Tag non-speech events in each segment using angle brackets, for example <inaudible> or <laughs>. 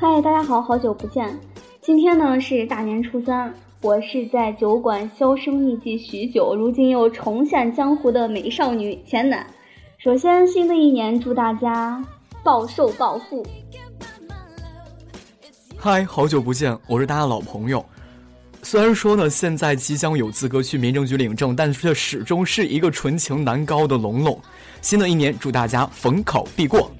嗨，大家好，好久不见。今天呢是大年初三，我是在酒馆销声匿迹许久，如今又重现江湖的美少女钱楠。首先，新的一年祝大家暴瘦暴富。嗨，好久不见，我是大家老朋友。虽然说呢，现在即将有资格去民政局领证，但却始终是一个纯情男高的龙龙。新的一年，祝大家逢考必过。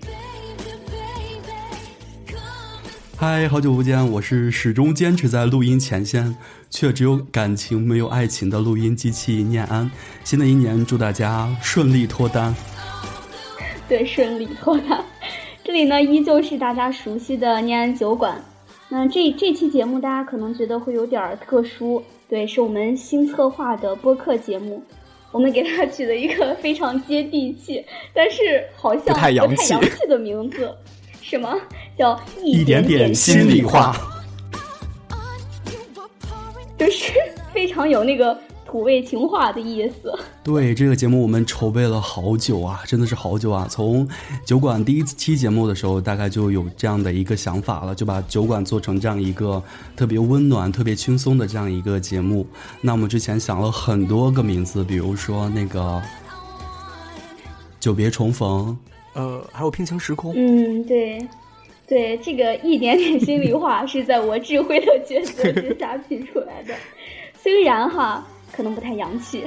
嗨，好久不见，我是始终坚持在录音前线，却只有感情没有爱情的录音机器念安。新的一年，祝大家顺利脱单。对，顺利脱单。这里呢，依旧是大家熟悉的念安酒馆。那这这期节目，大家可能觉得会有点特殊，对，是我们新策划的播客节目。我们给它取了一个非常接地气，但是好像不太洋气的名字。什么叫一点点心里话？就是非常有那个土味情话的意思。对这个节目，我们筹备了好久啊，真的是好久啊！从酒馆第一期节目的时候，大概就有这样的一个想法了，就把酒馆做成这样一个特别温暖、特别轻松的这样一个节目。那我们之前想了很多个名字，比如说那个“久别重逢”。呃，还有平行时空。嗯，对，对，这个一点点心里话是在我智慧的抉择之下拼出来的。虽然哈，可能不太洋气，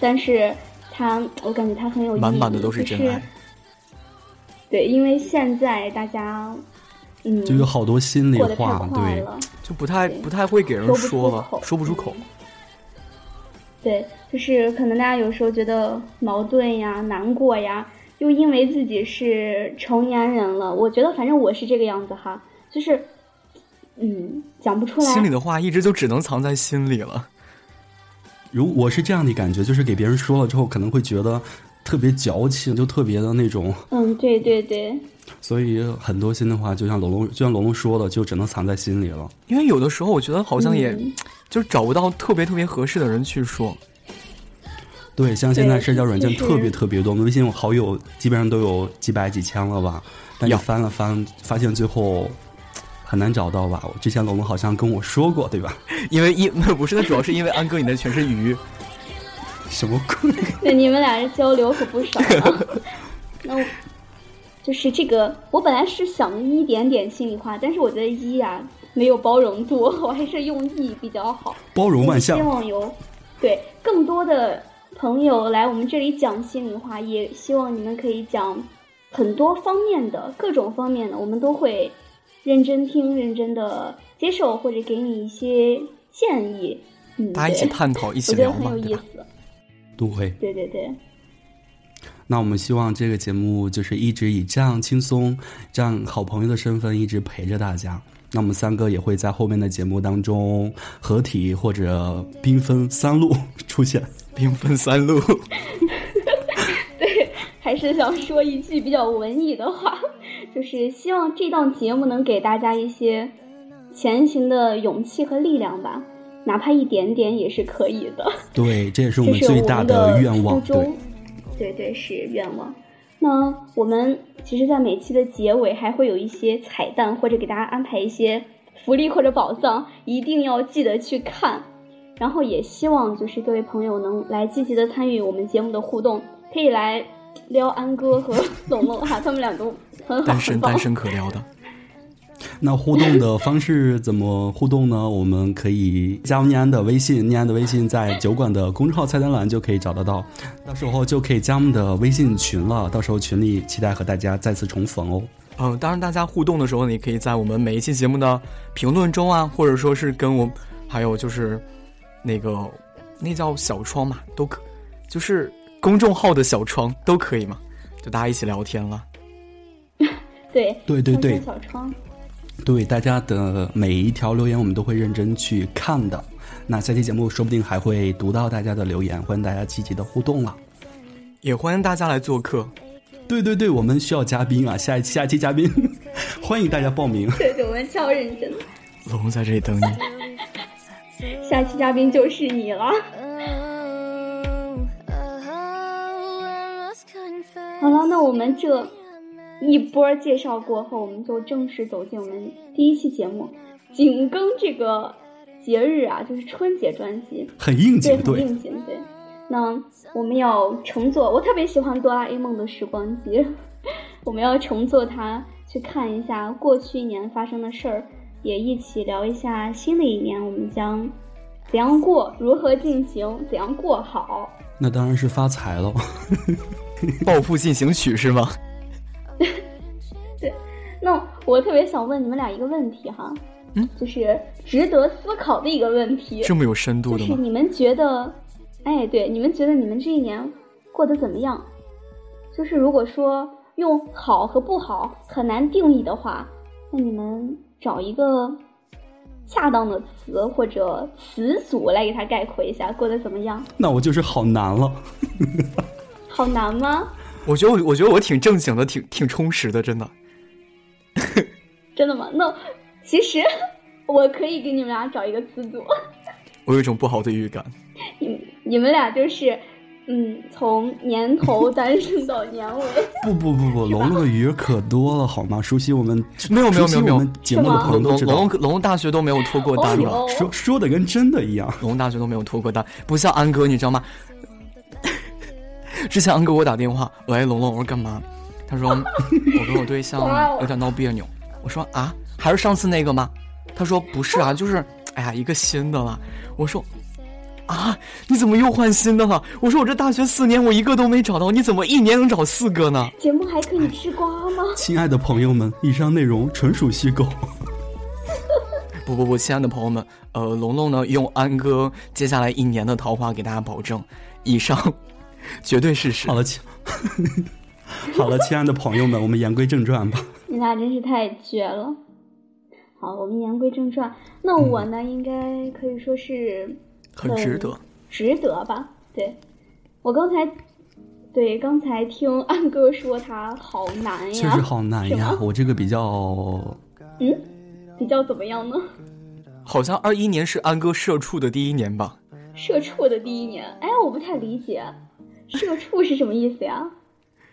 但是它，我感觉它很有意义。满满的都是真爱。对，因为现在大家，嗯，就有好多心里话，对，就不太不太会给人说了，说不出口。对，就是可能大家有时候觉得矛盾呀、难过呀。就因为自己是成年人了，我觉得反正我是这个样子哈，就是，嗯，讲不出来。心里的话一直就只能藏在心里了。如我是这样的感觉，就是给别人说了之后，可能会觉得特别矫情，就特别的那种。嗯，对对对。<laughs> 所以很多心的话，就像龙龙，就像龙龙说的，就只能藏在心里了。因为有的时候，我觉得好像也，就是找不到特别特别合适的人去说。对，像现在社交软件特别特别多，微信好友基本上都有几百几千了吧？但你翻了翻，发现最后很难找到吧？我之前龙龙好像跟我说过，对吧？因为一那不是，那主要是因为安哥你那全是鱼，<laughs> 什么鬼？对，你们俩人交流可不少。<laughs> 那我就是这个，我本来是想一点点心里话，但是我觉得一啊没有包容度，<laughs> 我还是用一比较好。包容万象。希望有对更多的。朋友来我们这里讲心里话，也希望你们可以讲很多方面的、各种方面的，我们都会认真听、认真的接受，或者给你一些建议。嗯，大家一起探讨，一起聊嘛，对对对对对。那我们希望这个节目就是一直以这样轻松、这样好朋友的身份一直陪着大家。那我们三个也会在后面的节目当中合体或者兵分三路出现。兵分三路，<laughs> 对，还是想说一句比较文艺的话，<laughs> 就是希望这档节目能给大家一些前行的勇气和力量吧，哪怕一点点也是可以的。<laughs> 对，这也是我们最大的愿望。对，对对是愿望。那我们其实，在每期的结尾还会有一些彩蛋，或者给大家安排一些福利或者宝藏，一定要记得去看。然后也希望就是各位朋友能来积极的参与我们节目的互动，可以来撩安哥和龙龙哈，他们俩都很好，单身单身可撩的。那互动的方式怎么互动呢？我们可以加念安的微信，念安的微信在酒馆的公众号菜单栏就可以找得到，到时候就可以加我们的微信群了。到时候群里期待和大家再次重逢哦。嗯，当然大家互动的时候，你可以在我们每一期节目的评论中啊，或者说是跟我，还有就是。那个，那叫小窗嘛，都可，就是公众号的小窗都可以嘛，就大家一起聊天了。对对对对，小窗。对大家的每一条留言，我们都会认真去看的。那下期节目说不定还会读到大家的留言，欢迎大家积极的互动了。也欢迎大家来做客。对对对，我们需要嘉宾啊，下一下期嘉宾，<laughs> 欢迎大家报名。对对，我们超认真。龙在这里等你。<laughs> 下期嘉宾就是你了。好了，那我们这一波介绍过后，我们就正式走进我们第一期节目，紧跟这个节日啊，就是春节专辑，很应，景，对，很应景，对。那我们要乘坐，我特别喜欢哆啦 A 梦的时光机，<laughs> 我们要乘坐它去看一下过去一年发生的事儿，也一起聊一下新的一年我们将怎样过，如何进行，怎样过好。那当然是发财了。<laughs> 暴富进行曲是吗？<laughs> 对那我特别想问你们俩一个问题哈，嗯，就是值得思考的一个问题，这么有深度的吗？就是你们觉得，哎，对，你们觉得你们这一年过得怎么样？就是如果说用好和不好很难定义的话，那你们找一个恰当的词或者词组来给它概括一下，过得怎么样？那我就是好难了。<laughs> 好难吗？<laughs> 我觉得我我觉得我挺正经的，挺挺充实的，真的。<laughs> 真的吗？那其实我可以给你们俩找一个词组，我有一种不好的预感。你你们俩就是。嗯，从年头单身到年尾。不不不不，龙龙的鱼可多了，好吗？熟悉我们 <laughs> 没有没有没有没有节目的朋友都知道，龙龙龙大学都没有脱过单的，哦、说说的跟真的一样。龙大学都没有脱过单，不像安哥，你知道吗？<laughs> 之前安哥给我打电话，喂，龙龙，我说干嘛？他说 <laughs> 我跟我对象有点闹别扭。我说啊，还是上次那个吗？他说不是啊，就是哎呀，一个新的了。我说。啊！你怎么又换新的了？我说我这大学四年我一个都没找到，你怎么一年能找四个呢？节目还可以吃瓜吗？亲爱的朋友们，以上内容纯属虚构。<laughs> 不不不，亲爱的朋友们，呃，龙龙呢用安哥接下来一年的桃花给大家保证，以上绝对是实。好了，亲，<laughs> 好了，亲爱的朋友们，我们言归正传吧。你俩真是太绝了。好，我们言归正传。那我呢，嗯、应该可以说是。很值得，值得吧？对，我刚才，对刚才听安哥说他好难呀，确实好难呀。我这个比较，嗯，比较怎么样呢？好像二一年是安哥社畜的第一年吧？社畜的第一年，哎，我不太理解，社畜是什么意思呀？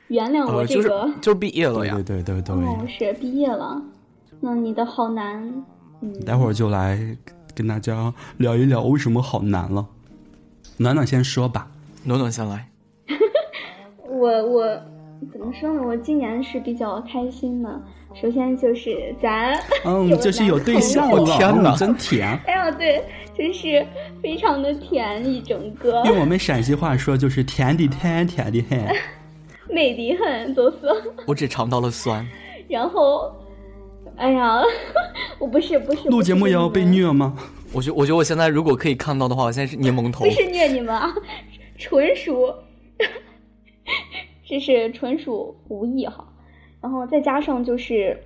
原谅我这个，呃、就是、就是毕业了呀。对对对对，哦，是毕业了。那你的好难，嗯，待会儿就来。跟大家聊一聊为什么好难了，暖暖先说吧，暖暖先来。<laughs> 我我怎么说呢？我今年是比较开心的。首先就是咱嗯，<laughs> 就是有对象了，天哪，真甜！哎呀，对，真是非常的甜一整个。用我们陕西话说就是甜的甜，甜的很，<laughs> 美的很，都是。我只尝到了酸。然后。哎呀，<laughs> 我不是不是录节目也要被虐吗？我觉我觉得我现在如果可以看到的话，我现在是柠檬头。不是虐你们啊，纯属，这 <laughs> 是纯属无意哈。然后再加上就是，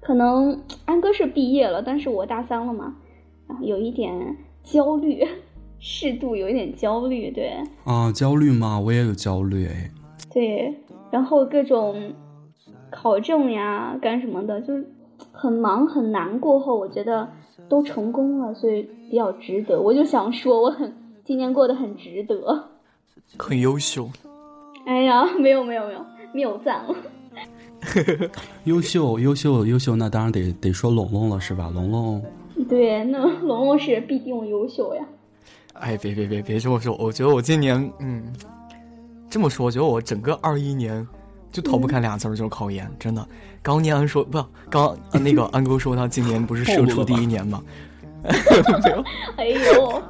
可能安哥是毕业了，但是我大三了嘛，然后有一点焦虑，<laughs> 适度有一点焦虑，对。啊，焦虑吗？我也有焦虑哎。对，然后各种考证呀，干什么的，就是。很忙很难，过后我觉得都成功了，所以比较值得。我就想说，我很今年过得很值得，很优秀。哎呀，没有没有没有，谬赞了。<laughs> 优秀优秀优秀，那当然得得说龙龙了，是吧？龙龙。对，那龙龙是必定优秀呀。哎，别别别别这么说，我觉得我今年，嗯，这么说，我觉得我整个二一年。就逃不开俩字儿，就是考研。真的，刚念安说不，刚那个 <laughs> 安哥说他今年不是社畜第一年吗？<laughs> 没有。哎呦，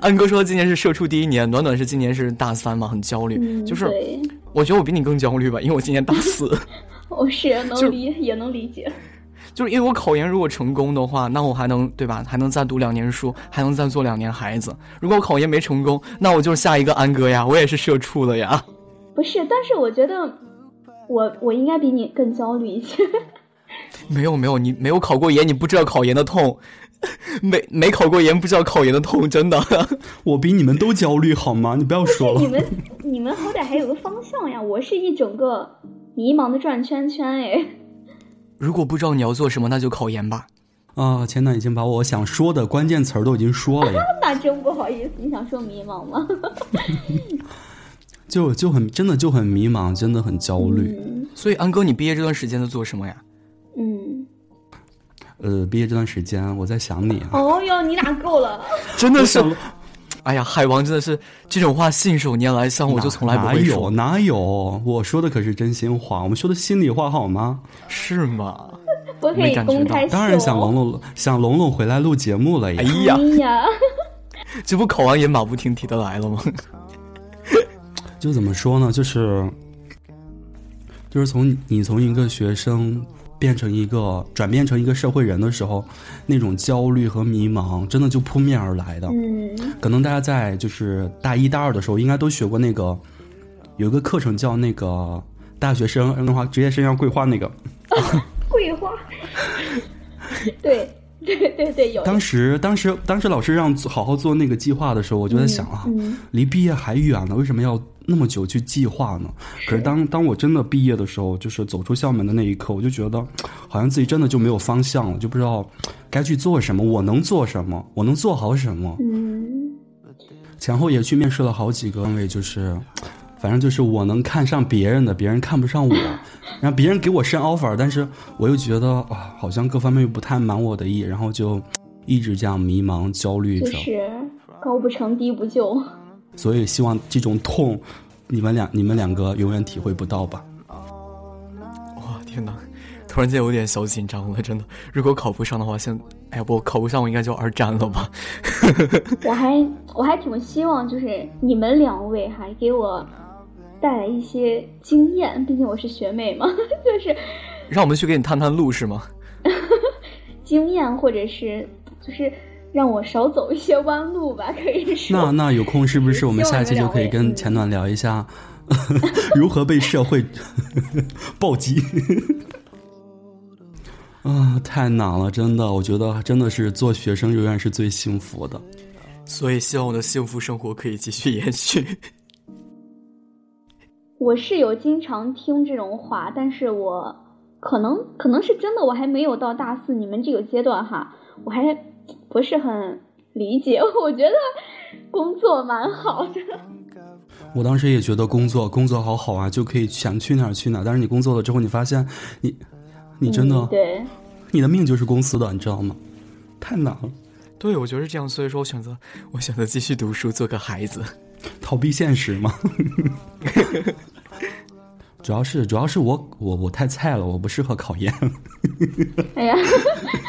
安哥说今年是社畜第一年，暖暖是今年是大三嘛，很焦虑。嗯、就是我觉得我比你更焦虑吧，因为我今年大四。<laughs> 我，是能理也能理解。就是因为我考研如果成功的话，那我还能对吧？还能再读两年书，还能再做两年孩子。如果我考研没成功，那我就是下一个安哥呀，我也是社畜了呀。不是，但是我觉得。我我应该比你更焦虑一些。<laughs> 没有没有，你没有考过研，你不知道考研的痛。<laughs> 没没考过研，不知道考研的痛，真的。<laughs> 我比你们都焦虑，好吗？你不要说了。你们你们好歹还有个方向呀，我是一整个迷茫的转圈圈哎。如果不知道你要做什么，那就考研吧。啊，前段已经把我想说的关键词儿都已经说了呀。那真不好意思，你想说迷茫吗？就就很真的就很迷茫，真的很焦虑。嗯所以安哥，你毕业这段时间在做什么呀？嗯，呃，毕业这段时间我在想你啊，哦哟，你俩够了。<laughs> 真的是哎呀，海王真的是这种话信手拈来，像我就从来不会说，哪有，我说的可是真心话，我们说的心里话好吗？是吗？我可以感觉到公开秀。当然想龙龙想龙龙回来录节目了呀。哎呀哎，呀，<laughs> 这不考完也马不停蹄的来了吗？就怎么说呢？就是就是从你从一个学生变成一个转变成一个社会人的时候，那种焦虑和迷茫，真的就扑面而来的。嗯可能大家在就是大一大二的时候，应该都学过那个有一个课程叫那个大学生的话职业生涯规划那个。<laughs> 桂花。对对对对，有。当时当时当时老师让做好好做那个计划的时候，我就在想啊，嗯离毕业还远呢，为什么要那么久去计划呢？可是当当我真的毕业的时候，就是走出校门的那一刻，我就觉得 <tsk> 好像自己真的就没有方向了，就不知道该去做什么，我能做什么，我能做好什么。嗯，前后也去面试了好几个单位，就是，<tsk> 反正就是我能看上别人的，别人看不上我，<laughs> 然后别人给我申 offer，但是我又觉得啊，好像各方面又不太满我的意，然后就一直这样迷茫焦虑着。就是高不成低不就。所以希望这种痛，你们两你们两个永远体会不到吧。哇，天哪！突然间有点小紧张了，真的。如果考不上的话，现哎呀，不，考不上我应该就二战了吧？<laughs> 我还我还挺希望就是你们两位还给我带来一些经验，毕竟我是学妹嘛，<laughs> 就是让我们去给你探探路是吗？<laughs> 经验或者是就是让我少走一些弯路吧，<laughs> 可以说。那那有空是不是我们下一期就可以跟前暖聊一下 <laughs> 如何被社会 <laughs> 暴击？啊，太难了，真的，我觉得真的是做学生永远是最幸福的。所以希望我的幸福生活可以继续延续。我是有经常听这种话，但是我可能可能是真的，我还没有到大四你们这个阶段哈，我还不是很理解。<laughs> 我觉得工作蛮好的，我当时也觉得工作工作好好啊，就可以想去哪儿去哪儿。但是你工作了之后，你发现你你真的、嗯、对，你的命就是公司的，你知道吗？太难了，对，我觉得是这样，所以说我选择我选择继续读书，做个孩子，逃避现实嘛。主要是主要是我我我太菜了，我不适合考研。哎呀，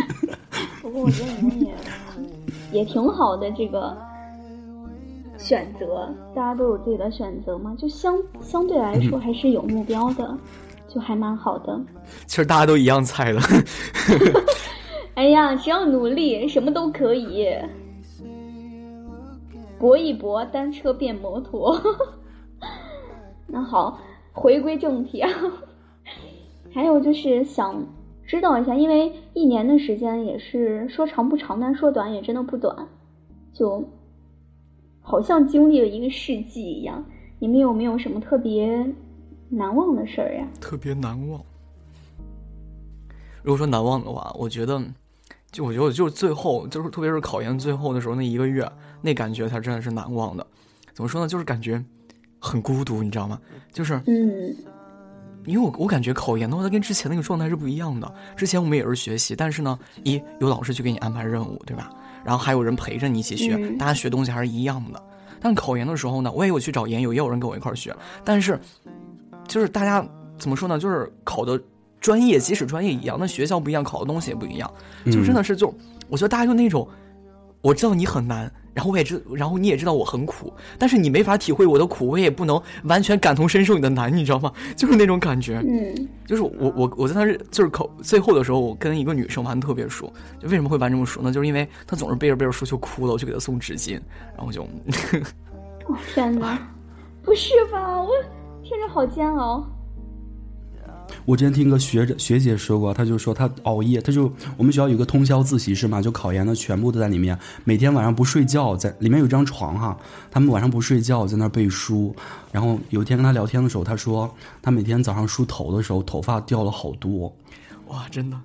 <laughs> 不过我觉得你们也也挺好的，这个选择，大家都有自己的选择嘛，就相相对来说还是有目标的，就还蛮好的。其实大家都一样菜的。<laughs> 哎呀，只要努力，什么都可以。搏一搏，单车变摩托。<laughs> 那好，回归正题啊。<laughs> 还有就是想知道一下，因为一年的时间也是说长不长，但说短也真的不短，就好像经历了一个世纪一样。你们有没有什么特别难忘的事儿呀？特别难忘。如果说难忘的话，我觉得，就我觉得就是最后，就是特别是考研最后的时候那一个月，那感觉才真的是难忘的。怎么说呢？就是感觉很孤独，你知道吗？就是，嗯，因为我我感觉考研的话，它跟之前那个状态是不一样的。之前我们也是学习，但是呢，一有老师去给你安排任务，对吧？然后还有人陪着你一起学，嗯大家学东西还是一样的。但考研的时候呢，我也有去找研友，也有人跟我一块儿学，但是就是大家怎么说呢？就是考的专业，即使专业一样，那学校不一样，考的东西也不一样。就真的是就，我觉得大家就那种，我知道你很难，然后我也知，然后你也知道我很苦，但是你没法体会我的苦，我也不能完全感同身受你的难，你知道吗？<laughs> 就是那种感觉。嗯，就是我我我在那是就是口最后的时候，我跟一个女生玩得特别熟。就为什么会玩这么熟呢？就是因为她总是背着背着书就哭了，我就给她送纸巾，然后就，哦天哪，<laughs> 不是吧？我听着好煎熬。我之前听一个学者学姐说过，她就说她熬夜，她就我们学校有个通宵自习室嘛，就考研的全部都在里面，每天晚上不睡觉，在里面有张床哈，他们晚上不睡觉在那儿背书。然后有一天跟她聊天的时候，她说她每天早上梳头的时候头发掉了好多。哇，真的，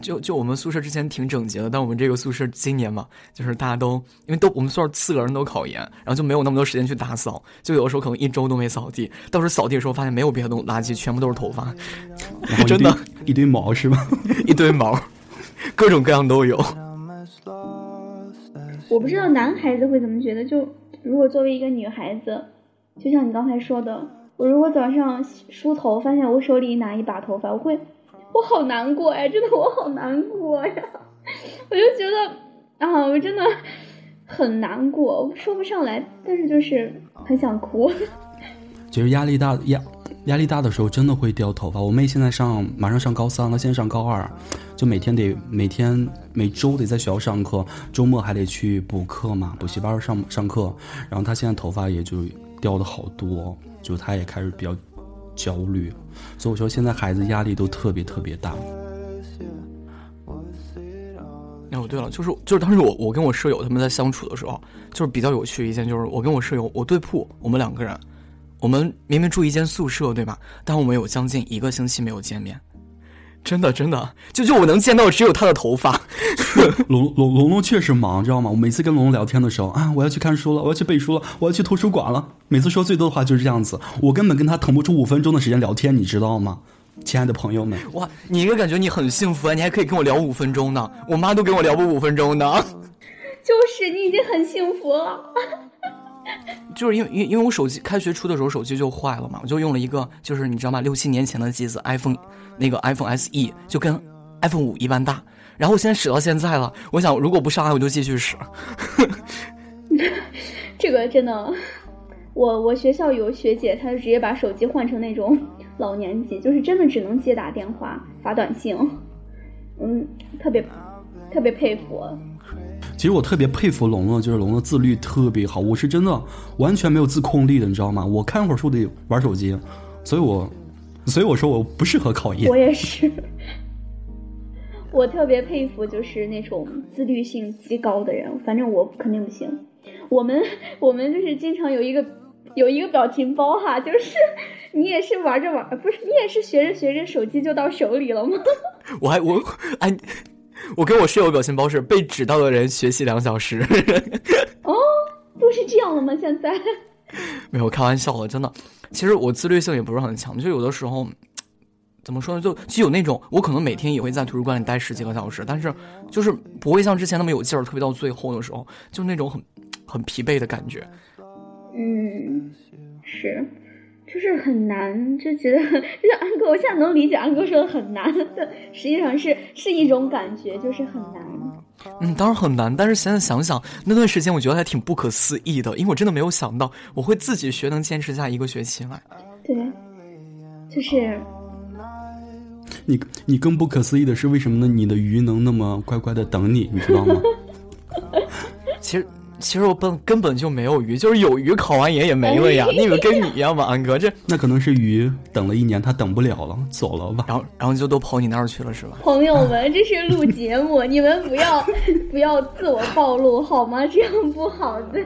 就就我们宿舍之前挺整洁的，但我们这个宿舍今年嘛，就是大家都因为都我们宿舍四个人都考研，然后就没有那么多时间去打扫，就有的时候可能一周都没扫地。到时候扫地的时候发现没有别的东垃圾，全部都是头发，<laughs> 真的，一堆毛是吧？<laughs> 一堆毛，各种各样都有。我不知道男孩子会怎么觉得，就如果作为一个女孩子，就像你刚才说的，我如果早上梳头发现我手里拿一把头发，我会。我好难过呀，真的我好难过呀，我就觉得啊，我真的很难过，说不上来，但是就是很想哭。其 <laughs> 实压力大压压力大的时候真的会掉头发。我妹现在上马上上高三了，现在上高二，就每天得每天每周得在学校上课，周末还得去补课嘛，补习班上上课。然后她现在头发也就掉的好多，就她也开始比较。焦虑，所以我说现在孩子压力都特别特别大。哦，对了，就是就是当时我我跟我舍友他们在相处的时候，就是比较有趣一件，就是我跟我舍友我对铺，我们两个人，我们明明住一间宿舍，对吧？但我们有将近一个星期没有见面。真的，真的，就就我能见到只有他的头发。<laughs> 龙龙龙龙确实忙，知道吗？我每次跟龙龙聊天的时候啊，我要去看书了，我要去背书了，我要去图书馆了。每次说最多的话就是这样子，我根本跟他腾不出五分钟的时间聊天，你知道吗？亲爱的朋友们，哇，你一个感觉你很幸福啊，你还可以跟我聊五分钟呢。我妈都跟我聊不五分钟呢。就是你已经很幸福了。<laughs> 就是因为因因为我手机开学初的时候手机就坏了嘛，我就用了一个就是你知道吗？六七年前的机子 iPhone。那个 iPhone SE 就跟 iPhone 五一般大，然后我现在使到现在了。我想如果不上岸，我就继续使。<laughs> 这个真的，我我学校有学姐，她就直接把手机换成那种老年机，就是真的只能接打电话、发短信。嗯，特别特别佩服。其实我特别佩服龙龙，就是龙龙自律特别好。我是真的完全没有自控力的，你知道吗？我看会儿书得玩手机，所以我。所以我说我不适合考研。我也是，我特别佩服就是那种自律性极高的人，反正我肯定不行。我们我们就是经常有一个有一个表情包哈，就是你也是玩着玩，不是你也是学着学着手机就到手里了吗？我还我哎，我跟我室友表情包是被指到的人学习两小时。<laughs> 哦，都是这样了吗？现在？没有开玩笑的，真的。其实我自律性也不是很强，就有的时候，怎么说呢？就就有那种，我可能每天也会在图书馆里待十几个小时，但是就是不会像之前那么有劲儿，特别到最后的时候，就那种很很疲惫的感觉。嗯，是，就是很难，就觉得 <laughs> 就是安哥，我现在能理解安哥说的很难，实际上是是一种感觉，就是很难。嗯，当然很难，但是现在想想那段时间，我觉得还挺不可思议的，因为我真的没有想到我会自己学能坚持下一个学期来。对，就是你，你更不可思议的是为什么呢？你的鱼能那么乖乖的等你，你知道吗？<laughs> 其实。其实我本根本就没有鱼，就是有鱼考完研也没了呀。你以为跟你一样吧，安哥？这那可能是鱼等了一年，他等不了了，走了吧？然后，然后就都跑你那儿去了，是吧？朋友们，这是录节目，<laughs> 你们不要不要自我暴露好吗？这样不好的。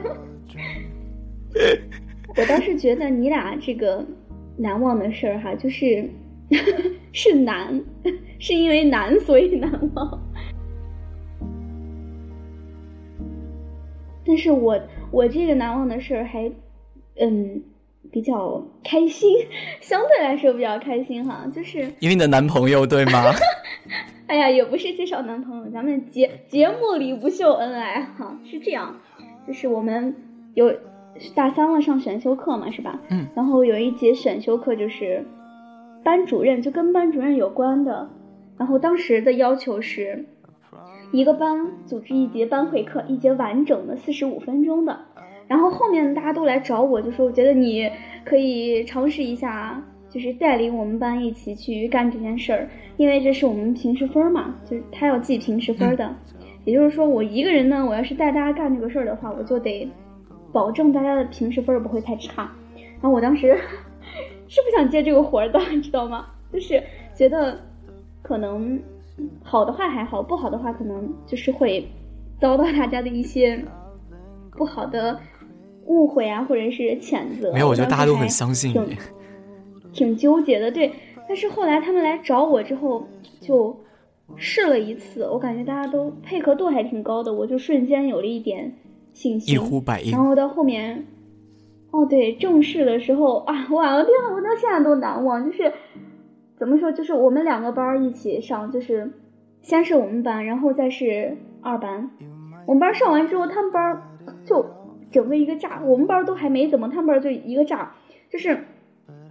我倒是觉得你俩这个难忘的事儿哈，就是 <laughs> 是难，是因为难所以难忘。但是我我这个难忘的事儿还，嗯，比较开心，相对来说比较开心哈，就是因为你的男朋友对吗？<laughs> 哎呀，也不是介绍男朋友，咱们节节目里不秀恩爱哈，是这样，就是我们有大三了上选修课嘛，是吧？嗯。然后有一节选修课就是班主任，就跟班主任有关的，然后当时的要求是。一个班组织一节班会课，一节完整的四十五分钟的，然后后面大家都来找我，就说我觉得你可以尝试一下，就是带领我们班一起去干这件事儿，因为这是我们平时分嘛，就是他要记平时分的，也就是说我一个人呢，我要是带大家干这个事儿的话，我就得保证大家的平时分不会太差。然后我当时 <laughs> 是不想接这个活儿的，你知道吗？就是觉得可能。好的话还好，不好的话可能就是会遭到大家的一些不好的误会啊，或者是谴责。没有，我觉得大家都很相信你。挺纠结的，对。但是后来他们来找我之后，就试了一次，我感觉大家都配合度还挺高的，我就瞬间有了一点信心。一呼百应然。后到后面，哦对，正式的时候啊，我的天啊，我到现在都难忘。就是怎么说，就是我们两个班一起上，就是先是我们班，然后再是二班。我们班上完之后，他们班就整个一个炸，我们班都还没怎么，他们班就一个炸，就是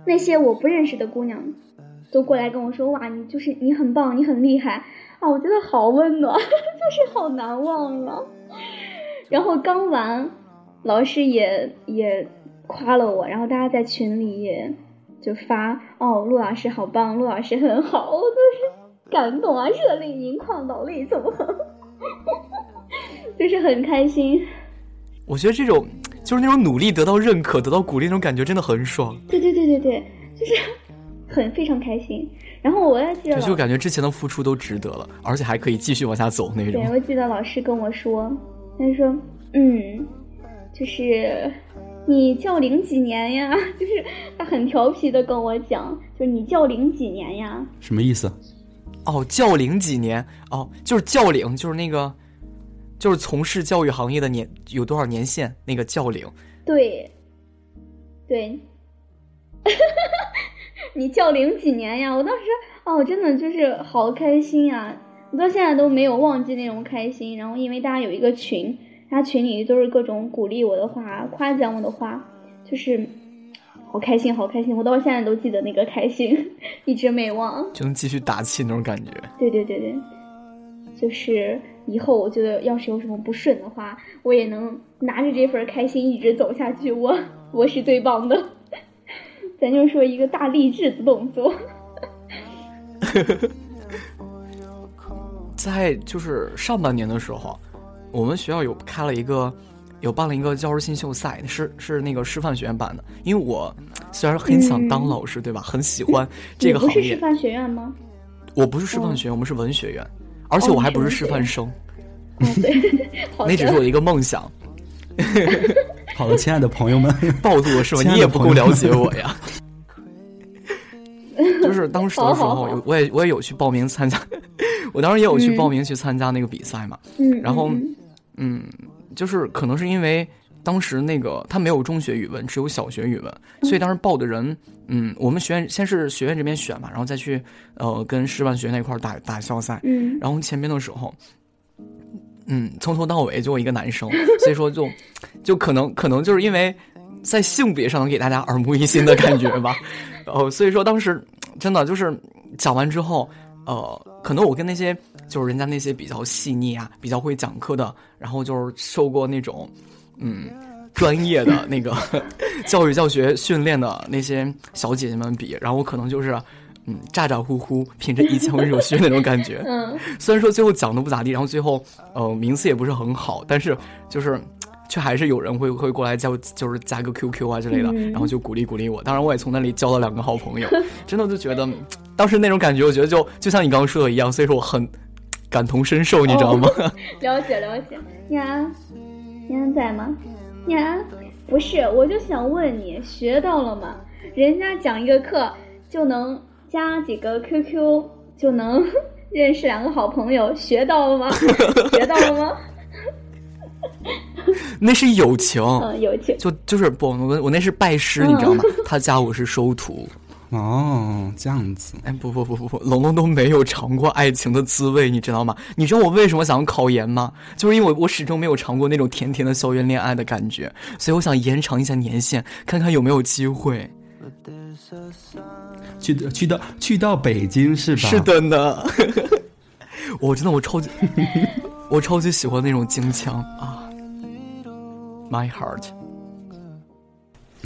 那些我不认识的姑娘都过来跟我说，哇，你就是你很棒，你很厉害啊，我觉得好温暖，<laughs> 就是好难忘啊。然后刚完，老师也也夸了我，然后大家在群里也就发哦，陆老师好棒，陆老师很好，我就是感动啊，热泪盈眶，老泪纵横，<laughs> 就是很开心。我觉得这种就是那种努力得到认可、得到鼓励那种感觉，真的很爽。对对对对对，就是很非常开心。然后我也记得就感觉之前的付出都值得了，而且还可以继续往下走那种对。我记得老师跟我说，他就说，嗯，就是你教龄几年呀？<laughs> 就是他很调皮的跟我讲，就是你教龄几年呀？什么意思？哦，教龄几年？哦，就是教龄，就是那个，就是从事教育行业的年有多少年限？那个教龄。对，对，<laughs> 你教龄几年呀？我当时哦，真的就是好开心啊！我到现在都没有忘记那种开心。然后因为大家有一个群，大家群里都是各种鼓励我的话、夸奖我的话，就是好开心，好开心！我到现在都记得那个开心，<laughs> 一直没忘。就能继续打气那种感觉。对对对对，就是以后我觉得要是有什么不顺的话，我也能拿着这份开心一直走下去。我我是最棒的，<laughs> 咱就说一个大励志的动作。<laughs> 在就是上半年的时候，我们学校有开了一个，有办了一个教师新秀赛，是是那个师范学院办的。因为我虽然很想当老师，对吧？很喜欢 <laughs> 这个行业。是师范学院吗？我不是师范学院，我们是文学院，而且我还不是师范生，哦，对，<laughs> 好那只是我的。一个梦想。<laughs> 好了，亲爱的朋友们，暴露了是吧？你也不够了解我呀。就是当时的时候，我也我也有去报名参加，我当时也有去报名去参加那个比赛嘛。嗯，然后嗯嗯，就是可能是因为当时那个他没有中学语文，只有小学语文，所以当时报的人，嗯，我们学院先是学院这边选嘛，然后再去呃跟师范学院那块儿打打校赛，嗯，然后前面的时候，嗯，从头到尾就我一个男生，所以说就就可能可能就是因为在性别上能给大家耳目一新的感觉吧，然 <laughs> 后所以说当时真的就是讲完之后，呃，可能我跟那些就是人家那些比较细腻啊、比较会讲课的，然后就是受过那种嗯专业的那个 <laughs> 教育教学训练的那些小姐姐们比，然后我可能就是。嗯，咋咋呼呼，凭着一腔热血那种感觉。<laughs> 嗯，虽然说最后讲的不咋地，然后最后呃名次也不是很好，但是就是却还是有人会会过来加就是加个 QQ 啊之类的，嗯然后就鼓励鼓励我。当然我也从那里交了两个好朋友，<laughs> 真的就觉得当时那种感觉，我觉得就就像你刚刚说的一样，所以说我很感同身受，你知道吗？了解了解。呀，你还在吗？呀，不是，我就想问你，学到了吗？人家讲一个课就能加几个 QQ，就能认识两个好朋友，学到了吗？<laughs> 学到了吗？那是友情。嗯，有请。就就是不，我我那是拜师，你知道吗？他加我是收徒，哦，这样子，哎，不不不不不，龙龙都没有尝过爱情的滋味，你知道吗？你知道我为什么想考研吗？就是因为我我始终没有尝过那种甜甜的校园恋爱的感觉，所以我想延长一下年限，看看有没有机会。去去到去到北京是吧？是，的呢，<laughs> 我真的我超级 <laughs> 我超级喜欢那种京腔啊，My heart。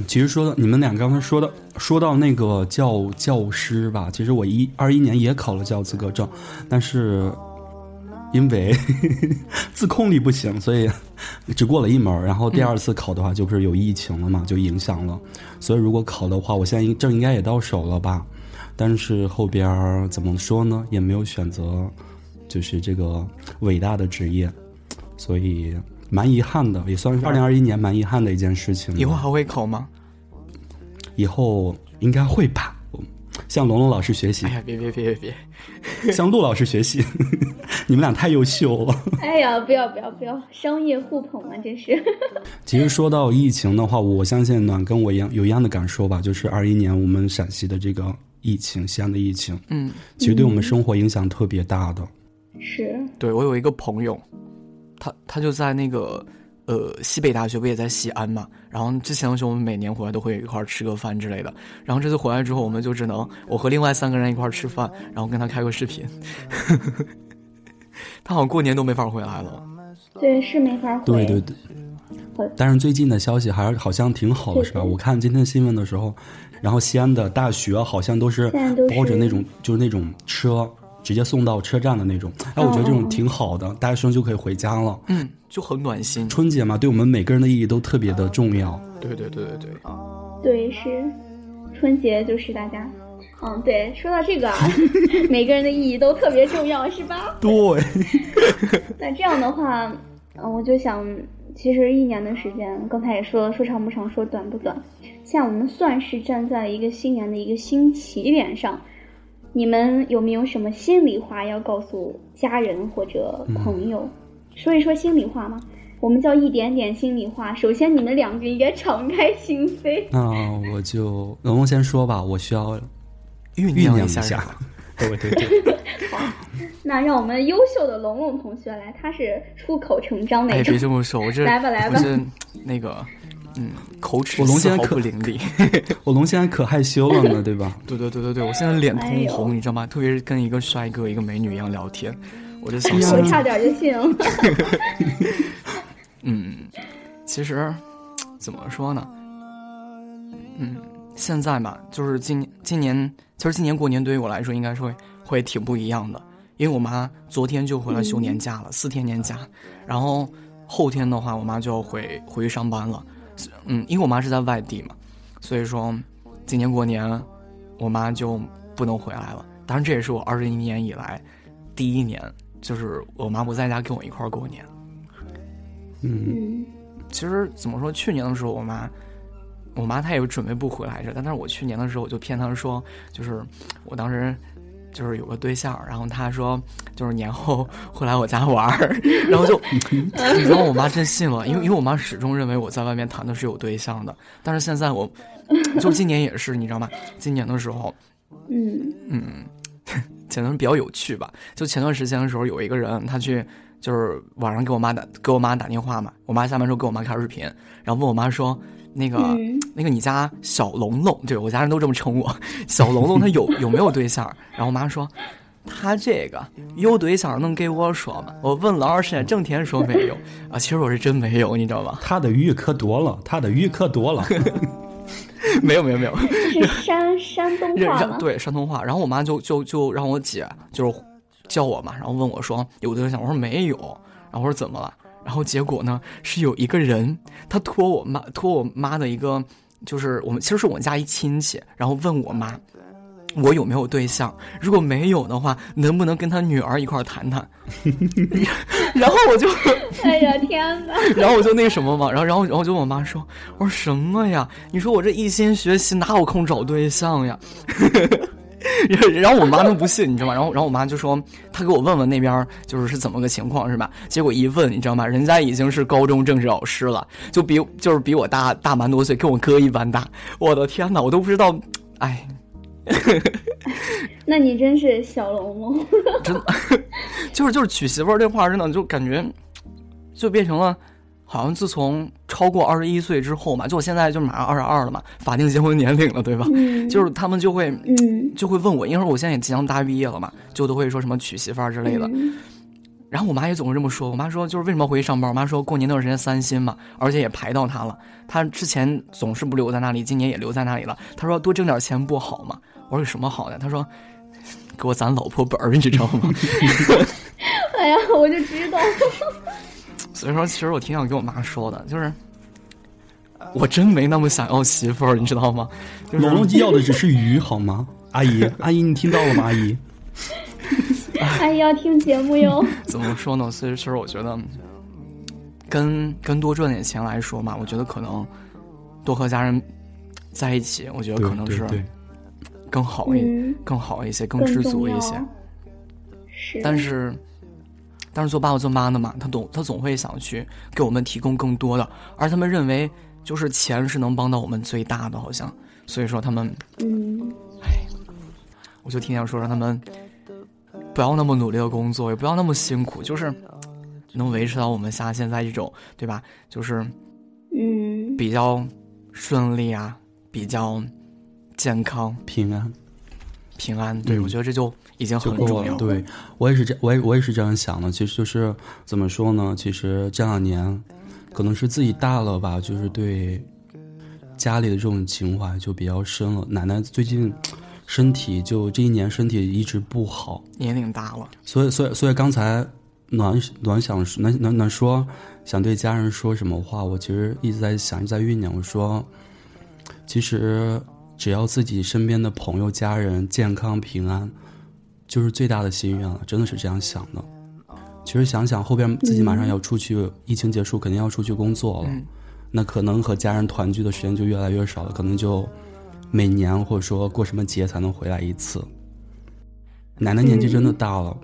其实说到你们俩刚才说到说到那个教教师吧，其实我一二一年也考了教资格证，但是因为 <laughs> 自控力不行，所以 <laughs> 只过了一门。然后第二次考的话，就不是有疫情了嘛，就影响了。所以如果考的话，我现在证应该也到手了吧？但是后边怎么说呢，也没有选择，就是这个伟大的职业，所以蛮遗憾的，也算是二零二一年蛮遗憾的一件事情。以后还会考吗？以后应该会吧。我向龙龙老师学习哎。呀，别别别别别，<laughs> 向陆老师学习，<laughs> 你们俩太优秀了。哎呀，不要不要不要，商业互捧啊，这是。<laughs> 其实说到疫情的话，我相信暖跟我一样有一样的感受吧，就是二一年我们陕西的这个疫情，西安的疫情，嗯，其实对我们生活影响特别大的。是，对我有一个朋友，他他就在那个呃西北大学，不也在西安嘛？然后之前的时候，我们每年回来都会一块儿吃个饭之类的。然后这次回来之后，我们就只能我和另外三个人一块儿吃饭，然后跟他开个视频。<laughs> 他好像过年都没法回来了。对，是没法回。对对对。但是最近的消息还是好像挺好的，是吧？我看今天新闻的时候，然后西安的大学好像都是包着那种就是那种车，直接送到车站的那种。哎，我觉得这种挺好的，大学生就可以回家了。嗯，就很暖心。春节嘛，对我们每个人的意义都特别的重要。对对对对对，对，是春节就是大家。嗯，对，说到这个啊，<laughs> 每个人的意义都特别重要，是吧？对，<laughs> 那这样的话，嗯，我就想，其实一年的时间，刚才也说了，说长不长，说短不短。现在我们算是站在了一个新年的一个新起点上，你们有没有什么心里话要告诉家人或者朋友？说一说心里话吗？我们叫一点点心里话。首先，你们两个应该敞开心扉。那我就 <laughs> 龙龙先说吧，我需要酝酝酿一一下。对对对，<laughs> 那让我们优秀的龙龙同学来，他是出口成章那哎，种别。这么说，我这来吧来吧我是那个嗯，口齿我龙现在可不伶俐。<laughs> 我龙现在可害羞了呢，对吧？<laughs> 对对对对对，我现在脸通红，你知道吗？特别是跟一个帅哥、一个美女一样聊天，我这小哎呀心我差点就信了。<laughs> 嗯，其实怎么说呢？嗯，现在嘛，就是今今年，其实今年过年对于我来说应该是会会挺不一样的，因为我妈昨天就回来休年假了，四天年假，然后后天的话，我妈就要回回去上班了。嗯，因为我妈是在外地嘛，所以说今年过年我妈就不能回来了。当然，这也是我二十一年以来第一年，就是我妈不在家跟我一块儿过年。嗯，嗯，其实怎么说，去年的时候，我妈，我妈她也准备不回来着，但是我去年的时候，我就骗她说，就是我当时就是有个对象，然后他说就是年后 <laughs> 会来我家玩儿，然后就 <laughs> 你知道我妈真信了，因为因为我妈始终认为我在外面谈的是有对象的，但是现在我就今年也是，你知道吗？今年的时候，嗯嗯，前段比较有趣吧。就前段时间的时候，有一个人他去，就是晚上给我妈打给我妈打电话嘛。我妈下班之后给我妈开视频，然后问我妈说：“那个、嗯那个你家小龙龙，对我家人都这么称我，<laughs> 小龙龙他有 <laughs> 有没有对象？”然后我妈说。他这个有对象能给我说吗？我问了二十年，整天说没有啊。其实我是真没有，你知道吧？他的鱼可多了，他的鱼可多了。<laughs> 没有没有没有，是山山东认话吗？对山东话，然后我妈就就就让我姐就是叫我嘛，然后问我说有对象，我说没有，然后我说怎么了？然后结果呢是有一个人他托我妈托我妈的一个就是我们其实是我们家一亲戚，然后问我妈我有没有对象，如果没有的话，能不能跟他女儿一块儿谈谈？<laughs> 然后我就。<laughs> 哎呀天哪！<laughs> 然后我就那什么嘛，然后然后然后就问我妈说，我说什么呀？你说我这一心学习哪有空找对象呀？<laughs> 然后我妈都不信，你知道吗？然后然后我妈就说，她给我问问那边就是是怎么个情况是吧？结果一问，你知道吗？人家已经是高中政治老师了，就比就是比我大大蛮多岁，跟我哥一般大。我的天哪，我都不知道，哎，那你真是小龙龙。真的 <laughs> 就是就是娶媳妇儿这话，真的就感觉就变成了，好像自从超过二十一岁之后嘛，就我现在就马上二十二了嘛，法定结婚年龄了，对吧？嗯，就是他们就会嗯就会问我，因为我现在也即将大学毕业了嘛，就都会说什么娶媳妇儿之类的。嗯然后我妈也总是这么说，我妈说就是为什么回去上班？我妈说过年那段时间三薪嘛，而且也排到她了。她之前总是不留在那里，今年也留在那里了。她说多挣点钱不好吗？我说有什么好的？她说给我攒老婆本儿，你知道吗？<laughs> 哎呀，我就知道。所以说，其实我挺想跟我妈说的，就是我真没那么想要媳妇儿，你知道吗？就是龙龙要的只是鱼，<laughs> 好吗？阿姨，阿姨，你听到了吗？阿姨，阿姨要听节目哟。<laughs> 怎么说呢？所以其实我觉得，跟跟多赚点钱来说嘛，我觉得可能多和家人在一起，我觉得可能是更好一、嗯更好一些，更更知足一些。是，但是，但是做爸爸做妈的嘛，他总他总会想去给我们提供更多的，而他们认为就是钱是能帮到我们最大的，好像，所以说他们，嗯，我就天天说让他们不要那么努力的工作，也不要那么辛苦，就是能维持到我们像现在这种，对吧？就是嗯，比较顺利啊，比较健康平安平安。对、嗯我觉得这就已经很重要了。对我也是这，我也我也是这样想的。其实就是怎么说呢？其实这两年，可能是自己大了吧，就是对家里的这种情怀就比较深了。奶奶最近身体就这一年身体一直不好，年龄大了，所以所以所以刚才暖暖想暖暖暖说想对家人说什么话，我其实一直在想，一直在酝酿。我说，其实只要自己身边的朋友、家人健康平安，就是最大的心愿了，真的是这样想的。其实想想后边自己马上要出去，疫情结束肯定要出去工作了，嗯那可能和家人团聚的时间就越来越少了，可能就每年或者说过什么节才能回来一次。奶奶年纪真的大了，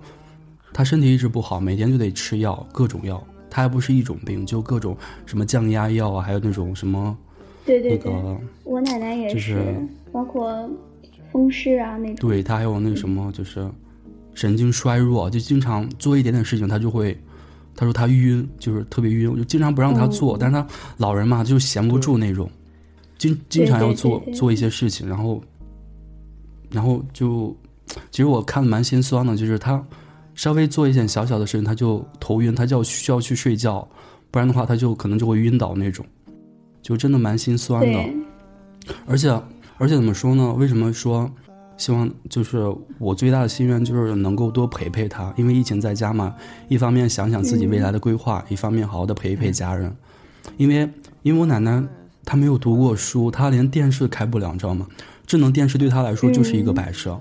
她身体一直不好，每天就得吃药，各种药。她还不是一种病，就各种什么降压药啊，还有那种什么对对对，那个，我奶奶也，就是是包括风湿啊那种，对他还有那什么就是神经衰弱，就经常做一点点事情，他就会，他说他晕，就是特别晕，我就经常不让他做，哦但是他老人嘛就闲不住那种，经经常要做做一些事情，然后，然后就，其实我看的蛮心酸的，就是他稍微做一点小小的事情，他就头晕，他就要需要去睡觉，不然的话他就可能就会晕倒那种，就真的蛮心酸的。而且而且怎么说呢？为什么说希望就是我最大的心愿就是能够多陪陪他？因为疫情在家嘛，一方面想想自己未来的规划，一方面好好的陪一陪家人。因为因为我奶奶她没有读过书，她连电视开不了，你知道吗？智能电视对她来说就是一个摆设。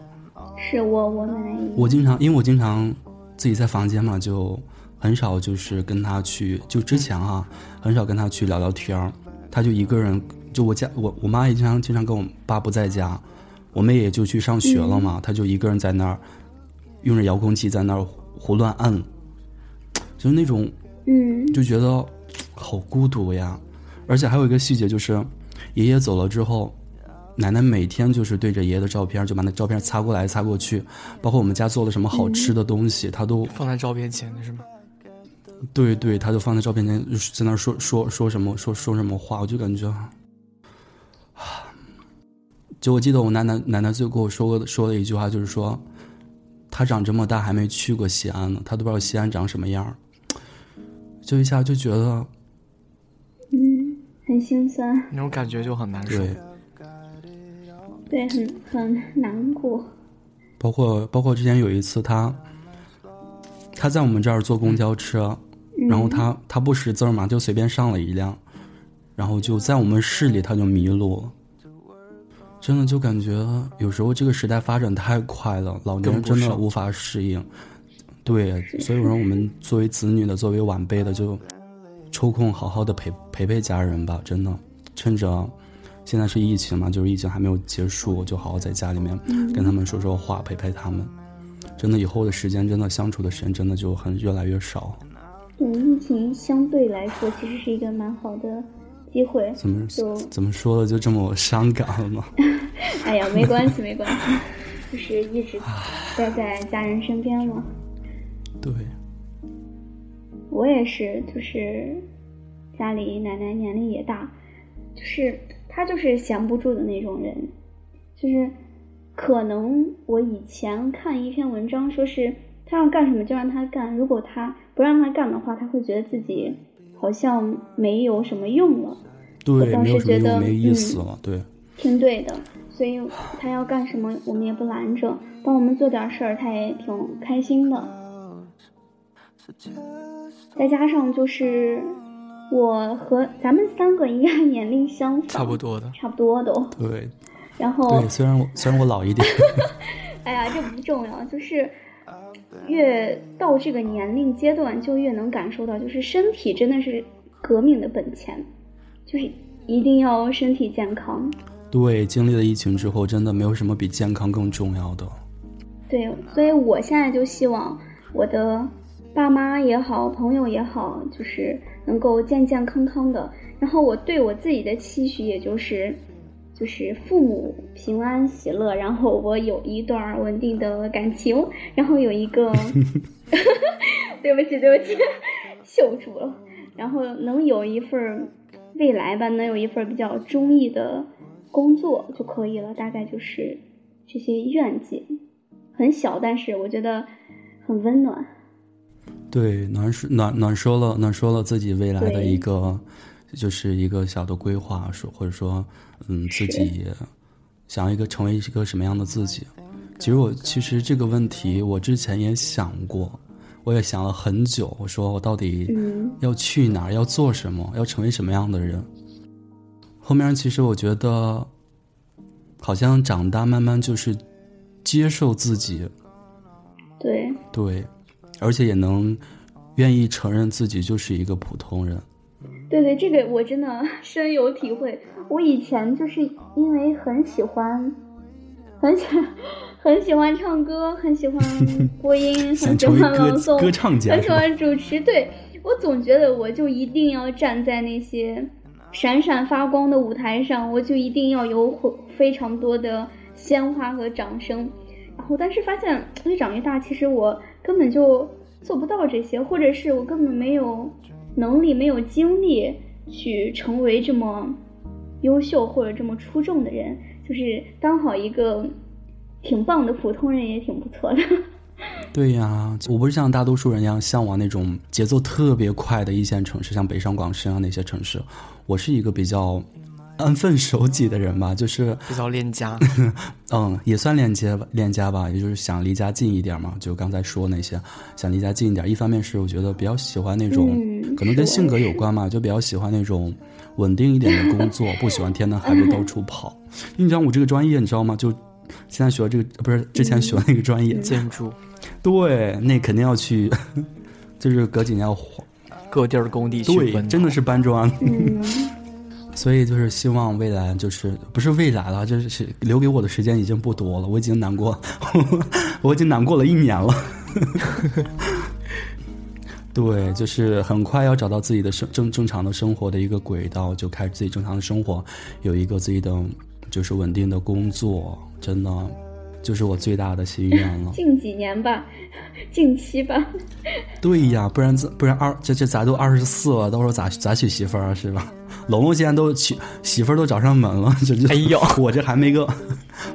是我我奶奶我经常因为我经常自己在房间嘛，就很少就是跟她去，就之前啊，很少跟她去聊聊天儿，他就一个人，就我家我我妈也经常经常跟我爸不在家，我妹也就去上学了嘛，她就一个人在那儿用着遥控器在那儿胡乱按，就是那种嗯就觉得好孤独呀。而且还有一个细节就是，爷爷走了之后，奶奶每天就是对着爷爷的照片，就把那照片擦过来擦过去，包括我们家做了什么好吃的东西，她都放在照片前是吗？对对，她就放在照片前，就是在那儿说说说什么说说什么话，我就感觉，啊，就我记得我奶奶奶奶最后跟我说过说了一句话，就是说，他长这么大还没去过西安呢，他都不知道西安长什么样儿就一下就觉得，嗯，很心酸，那种感觉就很难受。对，对，很很难过，包括包括之前有一次他，他在我们这儿坐公交车，嗯然后他他不识字儿嘛，就随便上了一辆，然后就在我们市里他就迷路了。真的就感觉有时候这个时代发展太快了，老年人真的无法适应。对，所以说我们作为子女的，作为晚辈的，就抽空好好的陪陪陪家人吧。真的，趁着现在是疫情嘛，就是疫情还没有结束，就好好在家里面跟他们说说话，陪陪他们。真的，以后的时间，真的相处的时间，真的就很越来越少。对疫情相对来说其实是一个蛮好的机会，怎么就怎么说的，就这么伤感了吗？<laughs> 哎呀，没关系没关系，就是一直待在家人身边嘛。对，我也是，就是家里奶奶年龄也大，就是她就是闲不住的那种人，就是可能我以前看一篇文章，说是她要干什么就让她干，如果她不让她干的话，她会觉得自己好像没有什么用了，我对，倒没有什么用，是觉得没意嗯思了。对，挺对的。所以他要干什么，我们也不拦着，帮我们做点事儿，他也挺开心的。再加上就是我和咱们三个应该年龄相仿，差不多的。差不多都。对，然后对，虽然我虽然我老一点，<laughs> 哎呀，这不重要，就是越到这个年龄阶段，就越能感受到，就是身体真的是革命的本钱，就是一定要身体健康。对，经历了疫情之后，真的没有什么比健康更重要的。对，所以我现在就希望我的爸妈也好，朋友也好，就是能够健健康康的。然后我对我自己的期许，也就是就是父母平安喜乐，然后我有一段稳定的感情，然后有一个，<laughs> <laughs> 对不起对不起，<laughs> 笑住了。然后能有一份未来吧，能有一份比较中意的工作就可以了。大概就是这些愿景，很小，但是我觉得很温暖。对，暖说暖暖说了，暖说了自己未来的一个，就是一个小的规划，说或者说，嗯，自己想要一个成为一个什么样的自己。其实我其实这个问题我之前也想过。我也想了很久，我说我到底要去哪儿，要做什么，要成为什么样的人？后面其实我觉得，好像长大慢慢就是接受自己，对对，而且也能愿意承认自己就是一个普通人。对对，这个我真的 <laughs> 深有体会。我以前就是因为很喜欢，很喜。很喜欢唱歌，很喜欢 <laughs> 播音，很喜欢朗诵，很喜欢主持。对我总觉得我就一定要站在那些闪闪发光的舞台上，我就一定要有非常多的鲜花和掌声。然后，但是发现越长越大，其实我根本就做不到这些，或者是我根本没有能力、没有精力去成为这么优秀或者这么出众的人，就是当好一个。挺棒的，普通人也挺不错的。<laughs> 对呀，我不是像大多数人一样向往那种节奏特别快的一线城市，像北上广深啊那些城市。我是一个比较安分守己的人吧，就是比较恋家。<laughs> 嗯，也算恋家吧，恋家吧，也就是想离家近一点嘛。就刚才说那些，想离家近一点。一方面是我觉得比较喜欢那种，可能跟性格有关嘛，就比较喜欢那种稳定一点的工作，不喜欢天南海北到处跑。<laughs> 你讲我这个专业，你知道吗？就现在学这个不是之前学那个专业。建筑，对，那肯定要去，<laughs> 就是隔几年要换。各地儿工地去，对，真的是搬砖。<laughs> 所以就是希望未来就是不是未来了，就是留给我的时间已经不多了，我已经难过，<laughs> 我已经难过了一年了。对，就是很快要找到自己的生正正常的生活的一个轨道，就开始自己正常的生活，有一个自己的就是稳定的工作。真的，就是我最大的心愿了。近几年吧，<laughs> 近期吧。对呀，不然这不然二这这咱都二十四了，到时候咋咋娶媳妇儿啊？是吧？<laughs> 龙龙现在都娶媳妇儿都找上门了，<laughs> 这这哎呦，我这还没个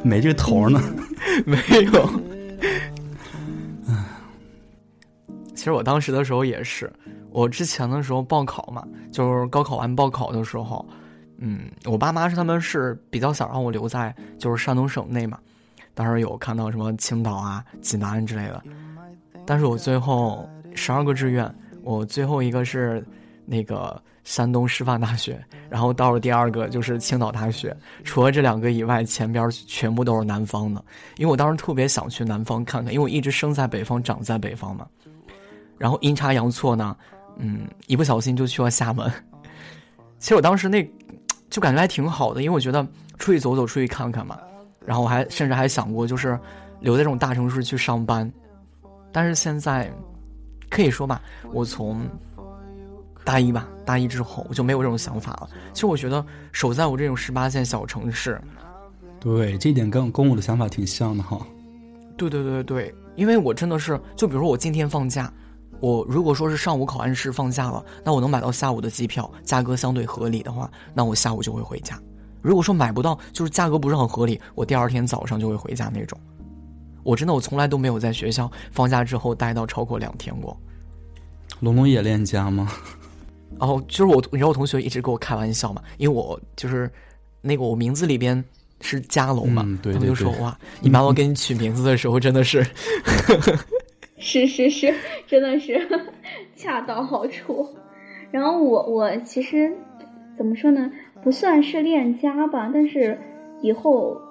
没这头呢，没有。唉，其实我当时的时候也是，我之前的时候报考嘛，就是高考完报考的时候。嗯，我爸妈是他们是比较想让我留在就是山东省内嘛，当时有看到什么青岛啊、济南之类的，但是我最后十二个志愿，我最后一个是那个山东师范大学，然后到了第二个就是青岛大学，除了这两个以外，前边全部都是南方的，因为我当时特别想去南方看看，因为我一直生在北方，长在北方嘛，然后阴差阳错呢，嗯，一不小心就去了厦门，<laughs> 其实我当时那。就感觉还挺好的，因为我觉得出去走走，出去看看嘛。然后我还甚至还想过，就是留在这种大城市去上班。但是现在可以说吧，我从大一吧，大一之后我就没有这种想法了。其实我觉得守在我这种十八线小城市，对这一点跟跟我的想法挺像的哈。对对对对，因为我真的是，就比如说我今天放假。我如果说是上午考完试放假了，那我能买到下午的机票，价格相对合理的话，那我下午就会回家。如果说买不到，就是价格不是很合理，我第二天早上就会回家那种。我真的我从来都没有在学校放假之后待到超过两天过。龙龙也恋家吗？<laughs> 哦，就是我，你知道我同学一直跟我开玩笑嘛，因为我就是那个我名字里边是加龙嘛，他们就说哇，你妈妈给你取名字的时候真的是。<laughs> 是是是，真的是恰到好处。然后我我其实怎么说呢，不算是恋家吧，但是以后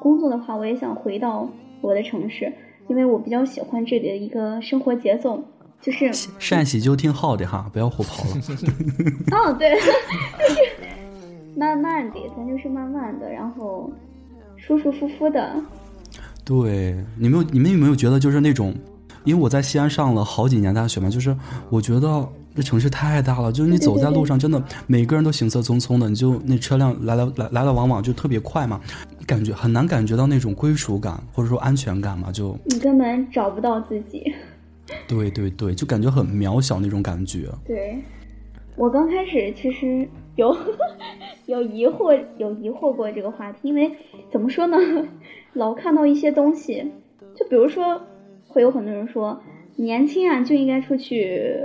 工作的话，我也想回到我的城市，因为我比较喜欢这里的一个生活节奏，就是 <laughs> 陕西就挺好的哈，不要胡跑了。<laughs> <laughs> 哦，对，就是慢慢的，咱就是慢慢的，然后舒舒服服的。对，你们有你们有没有觉得就是那种，因为我在西安上了好几年大学嘛，就是我觉得这城市太大了，就是你走在路上，真的每个人都行色匆匆的，你就那车辆来来来来来往往就特别快嘛，感觉很难感觉到那种归属感或者说安全感嘛，就你根本找不到自己。<laughs> 对对对，就感觉很渺小那种感觉。对，我刚开始其实有 <laughs> 有疑惑，有疑惑过这个话题，因为怎么说呢，<laughs> 老看到一些东西，就比如说，会有很多人说，年轻啊就应该出去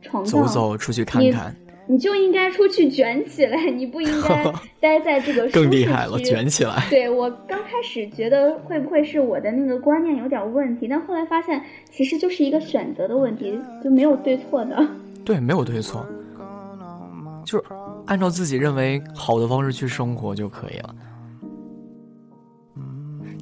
闯荡，走走出去看看，你就应该出去卷起来，<laughs> 你不应该 <laughs> 待在这个更厉害了，卷起来。对我刚开始觉得会不会是我的那个观念有点问题，但后来发现其实就是一个选择的问题，就没有对错的。对，没有对错，就是按照自己认为好的方式去生活就可以了。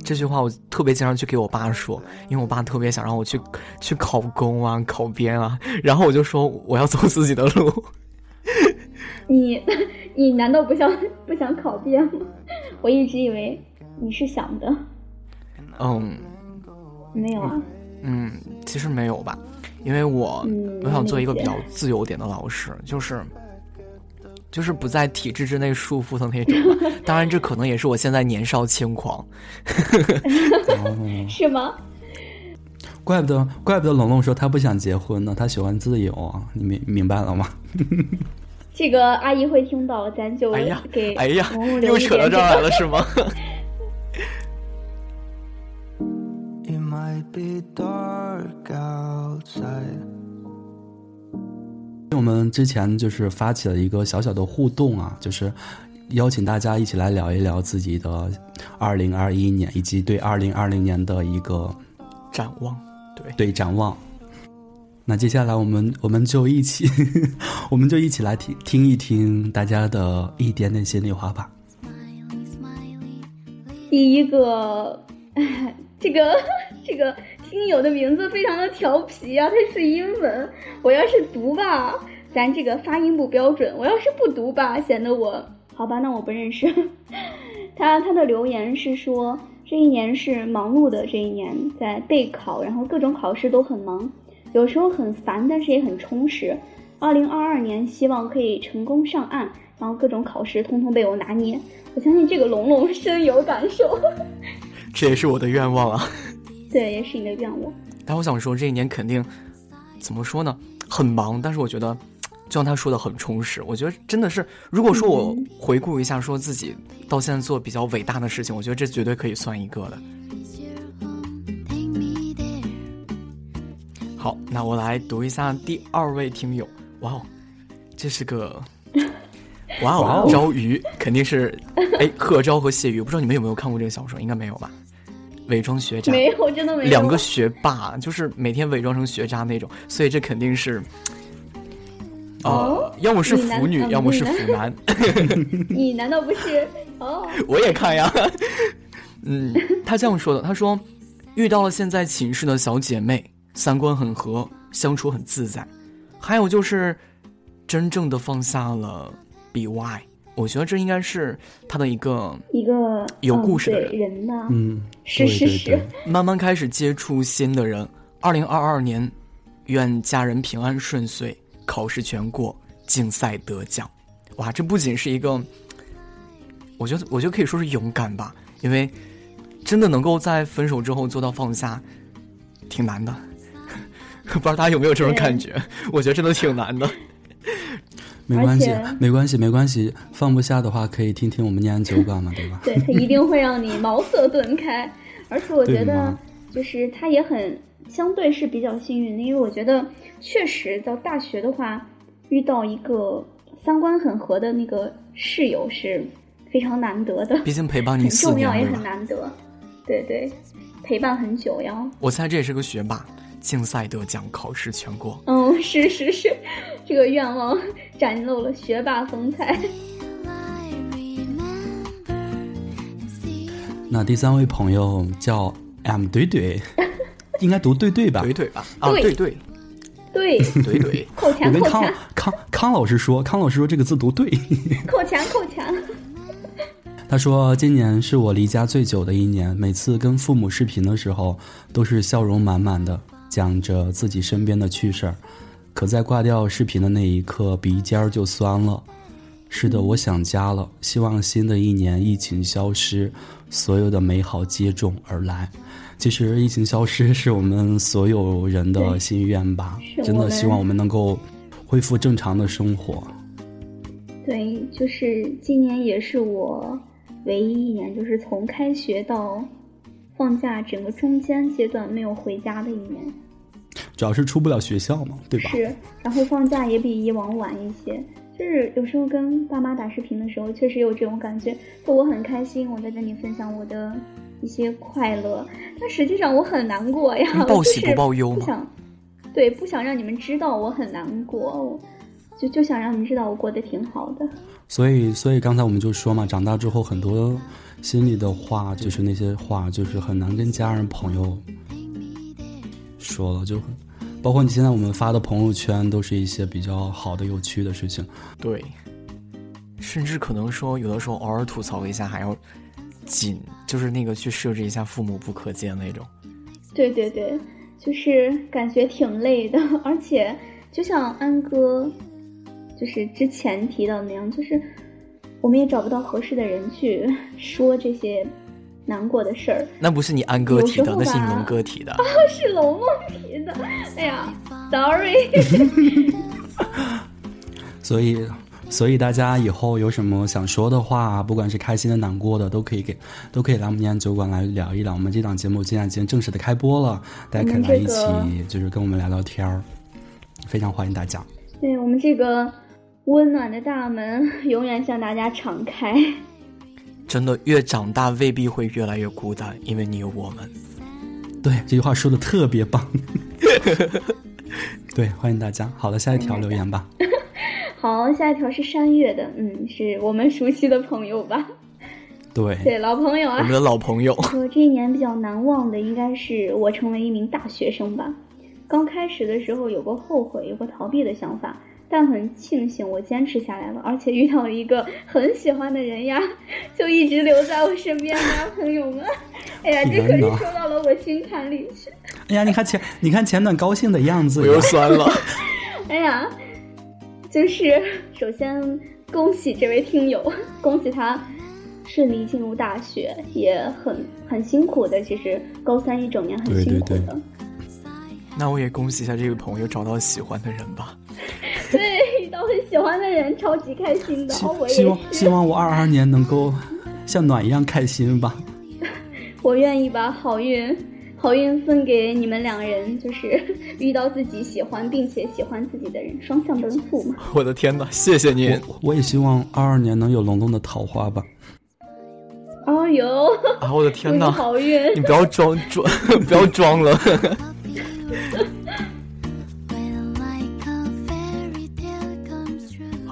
这句话我特别经常去给我爸说，因为我爸特别想让我去去考公啊、考编啊，然后我就说我要走自己的路。<laughs> 你你难道不想不想考编吗？我一直以为你是想的。嗯，没有啊。嗯，其实没有吧，因为我我想做一个比较自由点的老师，就是就是不在体制之内束缚的那种。当然，这可能也是我现在年少轻狂。<laughs> 是吗？怪不得怪不得龙龙说他不想结婚呢，他喜欢自由啊。你明明白了吗？<laughs> 这个阿姨会听到，咱就给哎呀，又扯到这儿来了 <laughs> 是吗？我们之前就是发起了一个小小的互动啊，就是邀请大家一起来聊一聊自己的二零二一年以及对二零二零年的一个展望，对对展望。那接下来我们我们就一起，<laughs> 我们就一起来听听一听大家的一点点心里话吧。第一个，<laughs> 这个 <laughs> 这个听友的名字非常的调皮啊，它是英文。我要是读吧，咱这个发音不标准；我要是不读吧，显得我好吧，那我不认识。<laughs> 他他的留言是说，这一年是忙碌的这一年，在备考，然后各种考试都很忙。有时候很烦，但是也很充实。二零二二年希望可以成功上岸，然后各种考试通通被我拿捏。我相信这个龙龙深有感受。<laughs> 这也是我的愿望啊。对，也是你的愿望。但我想说，这一年肯定怎么说呢？很忙，但是我觉得，就像他说的，很充实。我觉得真的是，如果说我回顾一下，说自己到现在做比较伟大的事情，我觉得这绝对可以算一个的。好，那我来读一下第二位听友。哇哦，这是个哇哦，朝鱼肯定是哎，贺昭和谢鱼，不知道你们有没有看过这个小说？应该没有吧？伪装学渣没有，真的没有。两个学霸就是每天伪装成学渣那种，所以这肯定是哦，要么是腐女，要么是腐男。<laughs> 你难道不是？哦，<laughs> 我也看呀。<laughs> 嗯，他这样说的，他说遇到了现在寝室的小姐妹。三观很合，相处很自在，还有就是真正的放下了 BY，我觉得这应该是他的一个一个有故事的人呢。嗯，是是是，慢慢开始接触新的人。二零二二年，愿家人平安顺遂，考试全过，竞赛得奖。哇，这不仅是一个，我觉得我觉得可以说是勇敢吧，因为真的能够在分手之后做到放下，挺难的。<laughs> 不知道大家有没有这种感觉？我觉得真的挺难的。没关系，没关系，没关系。放不下的话，可以听听我们念安酒馆嘛，对吧？<laughs> 对他一定会让你茅塞顿开。<laughs> 而且我觉得，就是他也很相对是比较幸运的，因为我觉得确实到大学的话，遇到一个三观很合的那个室友是非常难得的。毕竟陪伴你 <laughs> 四年，重要也很难得。对对，陪伴很久呀。我猜这也是个学霸。竞赛得奖，考试全过。嗯，是是是，这个愿望展露了学霸风采。<laughs> 那第三位朋友叫 M 怼怼，<laughs> 应该读对对吧？怼怼吧？啊，对对对对对。<laughs> 扣钱扣钱。康康老师说，康老师说这个字读对，扣钱扣钱。他说今年是我离家最久的一年，每次跟父母视频的时候，都是笑容满满的，讲着自己身边的趣事儿。可在挂掉视频的那一刻，鼻尖儿就酸了。是的，我想家了。希望新的一年疫情消失，所有的美好接踵而来。其实疫情消失是我们所有人的心愿吧，真的希望我们能够恢复正常的生活。对，就是今年也是我唯一一年，就是从开学到放假整个中间阶段没有回家的一年。主要是出不了学校嘛，对吧？是，然后放假也比以往晚一些。就是有时候跟爸妈打视频的时候，确实有这种感觉，就我很开心，我在跟你分享我的一些快乐，但实际上我很难过呀，报喜不报忧不想，对，不想让你们知道我很难过，就就想让你们知道我过得挺好的。所以，所以刚才我们就说嘛，长大之后很多心里的话，就是那些话，就是很难跟家人朋友说了，就。包括你现在我们发的朋友圈，都是一些比较好的、有趣的事情。对，甚至可能说有的时候偶尔吐槽一下，还要紧，就是那个去设置一下父母不可见那种。对对对，就是感觉挺累的，而且就像安哥，就是之前提到那样，就是我们也找不到合适的人去说这些。难过的事儿，那不是你安哥提的，那是你龙哥提的。哦，<laughs> 是龙梦提的。<laughs> 哎呀，sorry。<laughs> 所以，所以大家以后有什么想说的话，不管是开心的、难过的，都可以给，都可以来我们念酒馆来聊一聊。我们这档节目现在已经正式的开播了，大家可以来一起，就是跟我们聊聊天儿，非常欢迎大家。对我们这个温暖的大门永远向大家敞开。真的，越长大未必会越来越孤单，因为你有我们。对，这句话说的特别棒。<laughs> 对，欢迎大家。好了，下一条留言吧。<laughs> 好，下一条是山月的，嗯，是我们熟悉的朋友吧？对，对，老朋友啊，我们的老朋友。我这一年比较难忘的，应该是我成为一名大学生吧。刚开始的时候有过后悔，有过逃避的想法。但很庆幸我坚持下来了，而且遇到了一个很喜欢的人呀，就一直留在我身边的朋友们。哎呀，这可是说到了我心坎里去。哎呀，你看前你看前段高兴的样子，我又酸了。哎呀，就是首先恭喜这位听友，恭喜他顺利进入大学，也很很辛苦的，其实高三一整年很辛苦的。那我也恭喜一下这位朋友找到喜欢的人吧。对，遇到很喜欢的人，超级开心的。我希望希望我二二年能够像暖一样开心吧。<laughs> 我愿意把好运 <laughs> 好运分给你们两人，就是 <laughs> 遇到自己喜欢并且喜欢自己的人，双向奔赴嘛。我的天哪，谢谢您！我也希望二二年能有龙龙的桃花吧。哦哟！啊，我的天哪！好运！你不要装装，不要装了。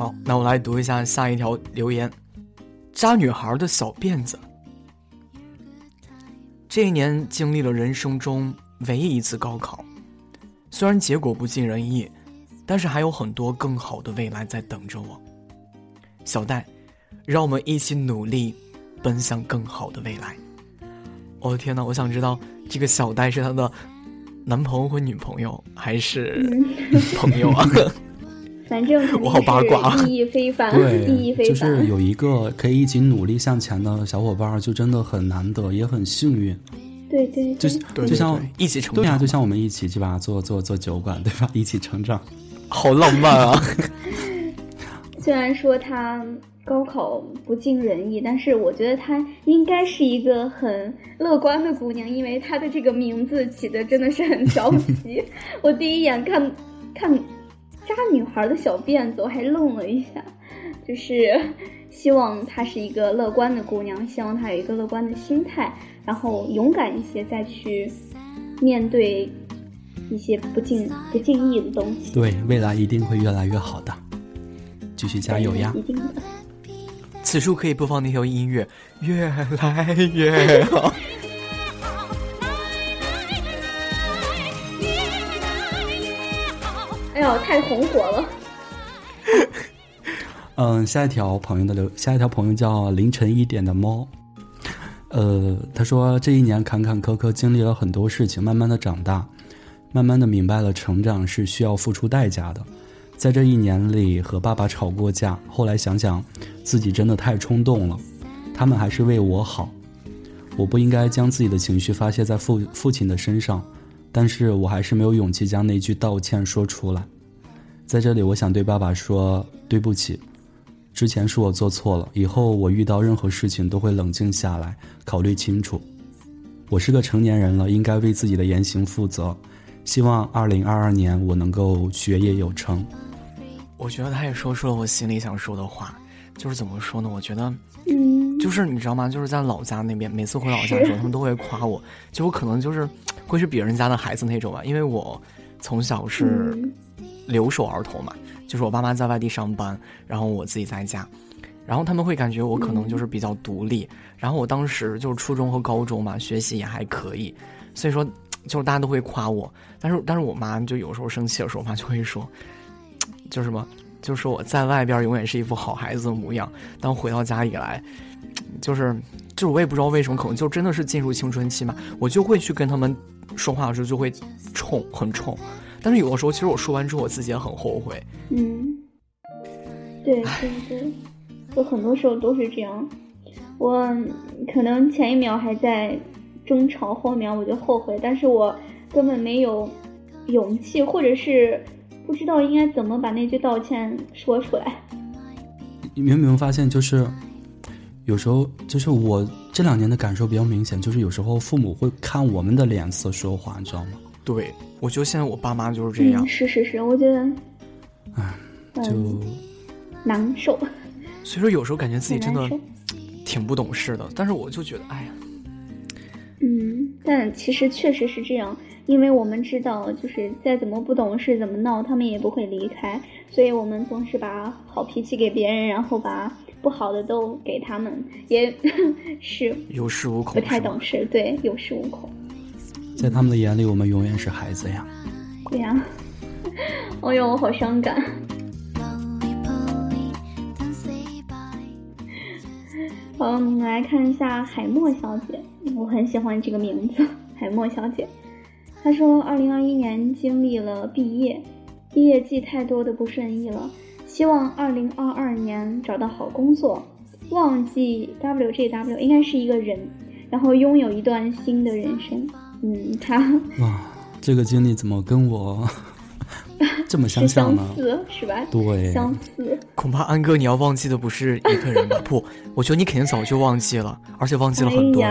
好，那我来读一下下一条留言。扎女孩的小辫子。这一年经历了人生中唯一一次高考，虽然结果不尽人意，但是还有很多更好的未来在等着我。小戴，让我们一起努力，奔向更好的未来。我的天哪，我想知道这个小戴是他的男朋友或女朋友，还是朋友啊？<laughs> 反正我好八卦，意义非凡，<laughs> 意义非凡。就是有一个可以一起努力向前的小伙伴，就真的很难得，也很幸运。对对，就就像一起成长，对啊，就像我们一起去吧，做做做酒馆，对吧？<laughs> 一起成长，好浪漫啊！<laughs> 虽然说他高考不尽人意，但是我觉得她应该是一个很乐观的姑娘，因为她的这个名字起的真的是很调皮。我第一眼看看。渣女孩的小辫子，我还愣了一下，就是希望她是一个乐观的姑娘，希望她有一个乐观的心态，然后勇敢一些，再去面对一些不尽不尽意的东西。对，未来一定会越来越好的，继续加油呀！一定的。此处可以播放那条音乐，越来越好。太红火了！<laughs> 嗯，下一条朋友的留，下一条朋友叫凌晨一点的猫。呃，他说这一年坎坎坷坷，经历了很多事情，慢慢的长大，慢慢的明白了成长是需要付出代价的。在这一年里和爸爸吵过架，后来想想，自己真的太冲动了。他们还是为我好，我不应该将自己的情绪发泄在父父亲的身上，但是我还是没有勇气将那句道歉说出来。在这里，我想对爸爸说对不起，之前是我做错了，以后我遇到任何事情都会冷静下来，考虑清楚。我是个成年人了，应该为自己的言行负责。希望二零二二年我能够学业有成。我觉得他也说出了我心里想说的话，就是怎么说呢？我觉得，嗯，就是你知道吗？就是在老家那边，每次回老家的时候，<laughs> 他们都会夸我，就我可能就是会是别人家的孩子那种吧，因为我从小是留守儿童嘛，就是我爸妈在外地上班，然后我自己在家，然后他们会感觉我可能就是比较独立，然后我当时就是初中和高中嘛，学习也还可以，所以说就是大家都会夸我，但是但是我妈就有时候生气的时候，我妈就会说。就是什么？就是我在外边永远是一副好孩子的模样，当回到家里来，就是就是我也不知道为什么，可能就真的是进入青春期嘛，我就会去跟他们说话的时候就会冲，很冲。但是有的时候，其实我说完之后，我自己也很后悔。嗯，对对对，就很多时候都是这样。我可能前一秒还在争吵，后面我就后悔，但是我根本没有勇气，或者是。不知道应该怎么把那句道歉说出来。你有没有发现，就是有时候，就是我这两年的感受比较明显，就是有时候父母会看我们的脸色说话，你知道吗？对，我觉得现在我爸妈就是这样。是是是，我觉得，唉，就难受。所以说，有时候感觉自己真的挺不懂事的，但是我就觉得，哎呀，嗯，但其实确实是这样。因为我们知道，就是再怎么不懂事、怎么闹，他们也不会离开，所以我们总是把好脾气给别人，然后把不好的都给他们，也 <laughs> 是有恃无恐，不太懂事，对，有恃无恐。在他们的眼里，我们永远是孩子呀。对呀，<laughs> 哎呦，我好伤感。<laughs> 好，我们来看一下海默小姐，我很喜欢这个名字，海默小姐。她说：“二零二一年经历了毕业，毕业季太多的不顺意了，希望二零二二年找到好工作，忘记 WJW 应该是一个人，然后拥有一段新的人生。”嗯，他哇，这个经历怎么跟我 <laughs> 这么相像呢？相似是吧？对，相似。恐怕安哥你要忘记的不是一个人吧？不，我觉得你肯定早就忘记了，而且忘记了很多。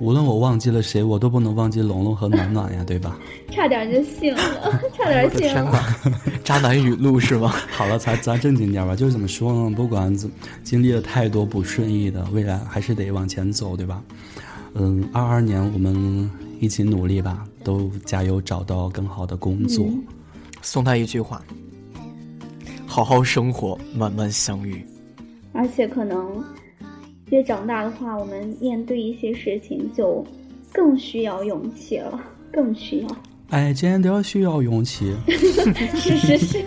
无论我忘记了谁，我都不能忘记龙龙和暖暖呀，对吧？差点就信了，<laughs> 差点信了。渣男语录是吗？好了，咱咱正经点吧。就是怎么说呢？不管怎经历了太多不顺意的，未来还是得往前走，对吧？嗯，二二年我们一起努力吧，都加油，找到更好的工作。送他一句话：好好生活，慢慢相遇。而且可能。越长大的话，我们面对一些事情就更需要勇气了，更需要。爱真的需要勇气。是 <laughs> 是是。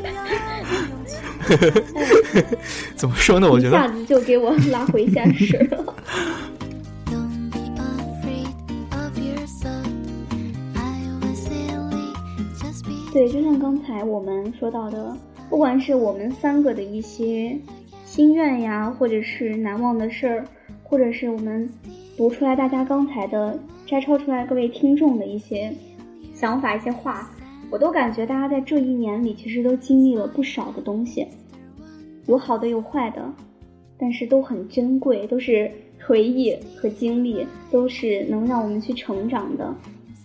<laughs> 怎么说呢？我觉得一下子就给我拉回现实了。对，就像刚才我们说到的，不管是我们三个的一些。心愿呀，或者是难忘的事儿，或者是我们读出来大家刚才的摘抄出来各位听众的一些想法、一些话，我都感觉大家在这一年里其实都经历了不少的东西，有好的有坏的，但是都很珍贵，都是回忆和经历，都是能让我们去成长的。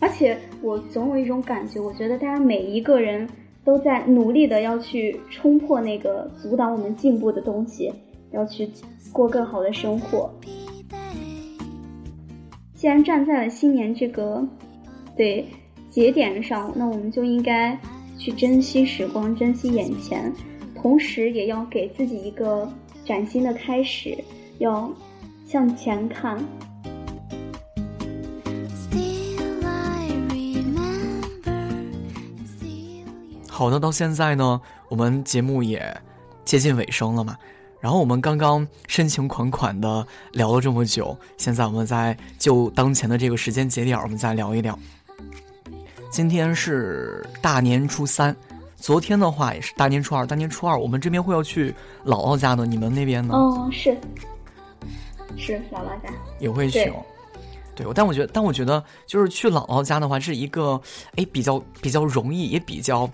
而且我总有一种感觉，我觉得大家每一个人。都在努力的要去冲破那个阻挡我们进步的东西，要去过更好的生活。既然站在了新年这个对节点上，那我们就应该去珍惜时光，珍惜眼前，同时也要给自己一个崭新的开始，要向前看。好的，到现在呢，我们节目也接近尾声了嘛。然后我们刚刚深情款款的聊了这么久，现在我们再就当前的这个时间节点，我们再聊一聊。今天是大年初三，昨天的话也是大年初二。大年初二我们这边会要去姥姥家的，你们那边呢？哦，是，是姥姥家也会去。对，但我觉得，但我觉得就是去姥姥家的话，是一个哎比较比较容易，也比较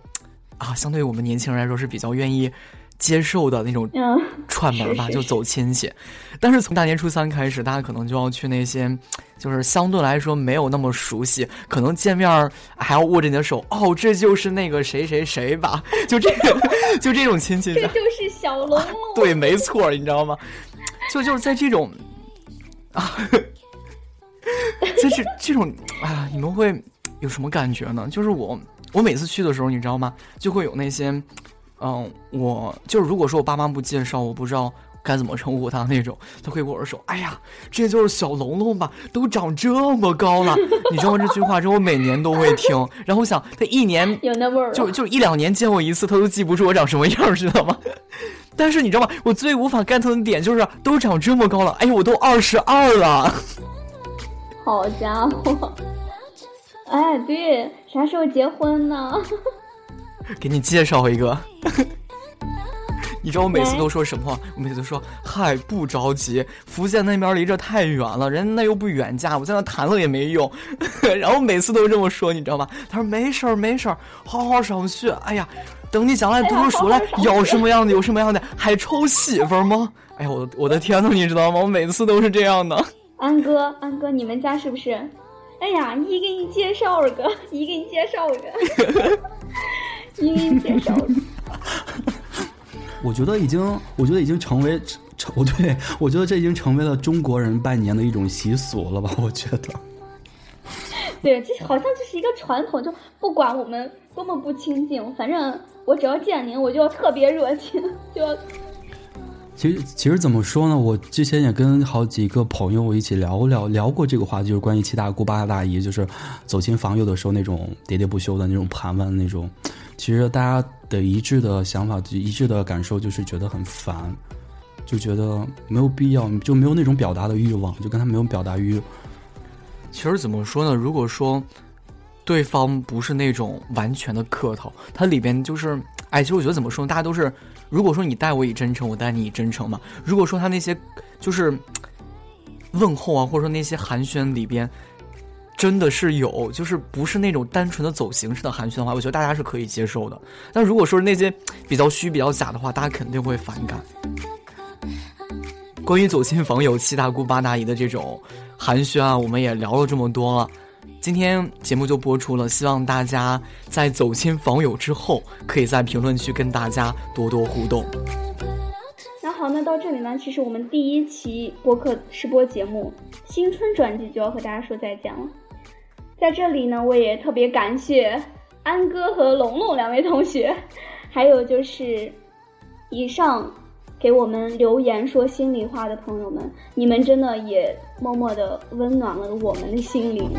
啊，相对于我们年轻人来说是比较愿意。接受的那种串门吧，就走亲戚。但是从大年初三开始，大家可能就要去那些，就是相对来说没有那么熟悉，可能见面还要握着你的手。哦，这就是那个谁谁谁吧？就这个，<laughs> 就这种亲戚。这就是小龙龙。对，没错，你知道吗？就就是在这种啊，<laughs> 在这这种啊，你们会有什么感觉呢？就是我，我每次去的时候，你知道吗？就会有那些。嗯，我就是如果说我爸妈不介绍，我不知道该怎么称呼他那种，他会跟我说：“哎呀，这就是小龙龙吧，都长这么高了。” <laughs> 你知道吗？这句话，之后我每年都会听。然后我想，他一年有那味儿，就就一两年见我一次，他都记不住我长什么样，知道吗？但是你知道吗？我最无法 get 的点就是都长这么高了。哎呀，我都二十二了。<laughs> 好家伙！哎，对，啥时候结婚呢？<laughs> 给你介绍一个，<laughs> 你知道我每次都说什么话？我每次都说：“嗨，不着急，福建那边离这太远了，人那又不远嫁，我在那谈了也没用。<laughs> ”然后每次都这么说，你知道吗？他说：“没事儿，没事儿，好好上学。哎呀，等你将来读书了，要什么样的有什么样的，还愁媳妇吗？”哎呀，我我的天呐，你知道吗？我每次都是这样的。安哥，安哥，你们家是不是？哎呀，一给你介绍个，<laughs> 一给你介绍个。一一介绍。我觉得已经，我觉得已经成为成，不对，我觉得这已经成为了中国人拜年的一种习俗了吧？我觉得。<laughs> 对，这好像就是一个传统，就不管我们多么不亲近，反正我只要见您，我就要特别热情，就要。其实，其实怎么说呢？我之前也跟好几个朋友一起聊聊聊过这个话题，就是关于七大姑八大姨，就是走亲访友的时候那种喋喋不休的那种盘问那种。其实大家的一致的想法、一致的感受就是觉得很烦，就觉得没有必要，就没有那种表达的欲望，就跟他没有表达欲。其实怎么说呢？如果说对方不是那种完全的客套，他里边就是，哎，其实我觉得怎么说？大家都是。如果说你待我以真诚，我待你以真诚嘛。如果说他那些就是问候啊，或者说那些寒暄里边，真的是有，就是不是那种单纯的走形式的寒暄的话，我觉得大家是可以接受的。但如果说是那些比较虚、比较假的话，大家肯定会反感。关于走亲访友、七大姑八大姨的这种寒暄啊，我们也聊了这么多了。今天节目就播出了，希望大家在走亲访友之后，可以在评论区跟大家多多互动。那好，那到这里呢，其实我们第一期播客试播节目新春转季就要和大家说再见了。在这里呢，我也特别感谢安哥和龙龙两位同学，<laughs> 还有就是以上给我们留言说心里话的朋友们，你们真的也默默的温暖了我们的心灵。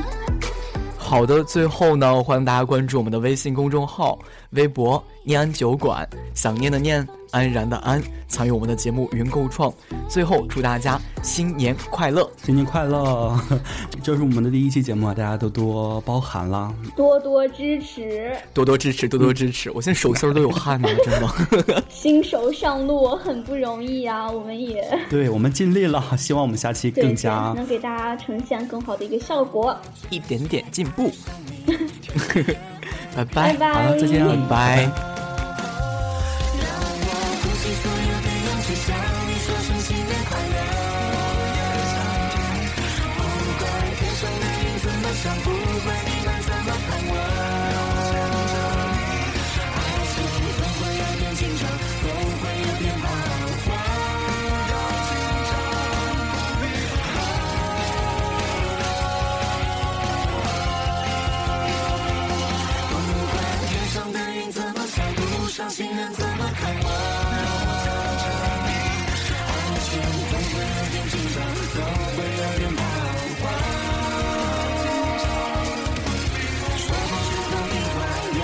好的，最后呢，欢迎大家关注我们的微信公众号、微博“念安酒馆”，想念的念。安然的安，参与我们的节目《云构创》。最后，祝大家新年快乐，新年快乐！<laughs> 这是我们的第一期节目，大家多多包涵啦，多多支持，多多支持，多多支持！我现在手心都有汗呢，<laughs> 真的。新手上路很不容易啊，我们也 <laughs> 对我们尽力了，希望我们下期更加能给大家呈现更好的一个效果，一点点进步。拜拜，好了，再见，拜拜。情人怎么看我爱情总会有点紧张会有点彷徨说不出话用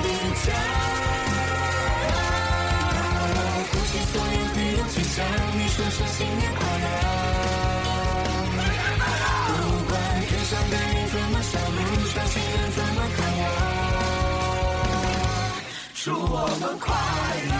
抵我鼓起所有勇气向你说声新年怎么看我，祝我们快乐！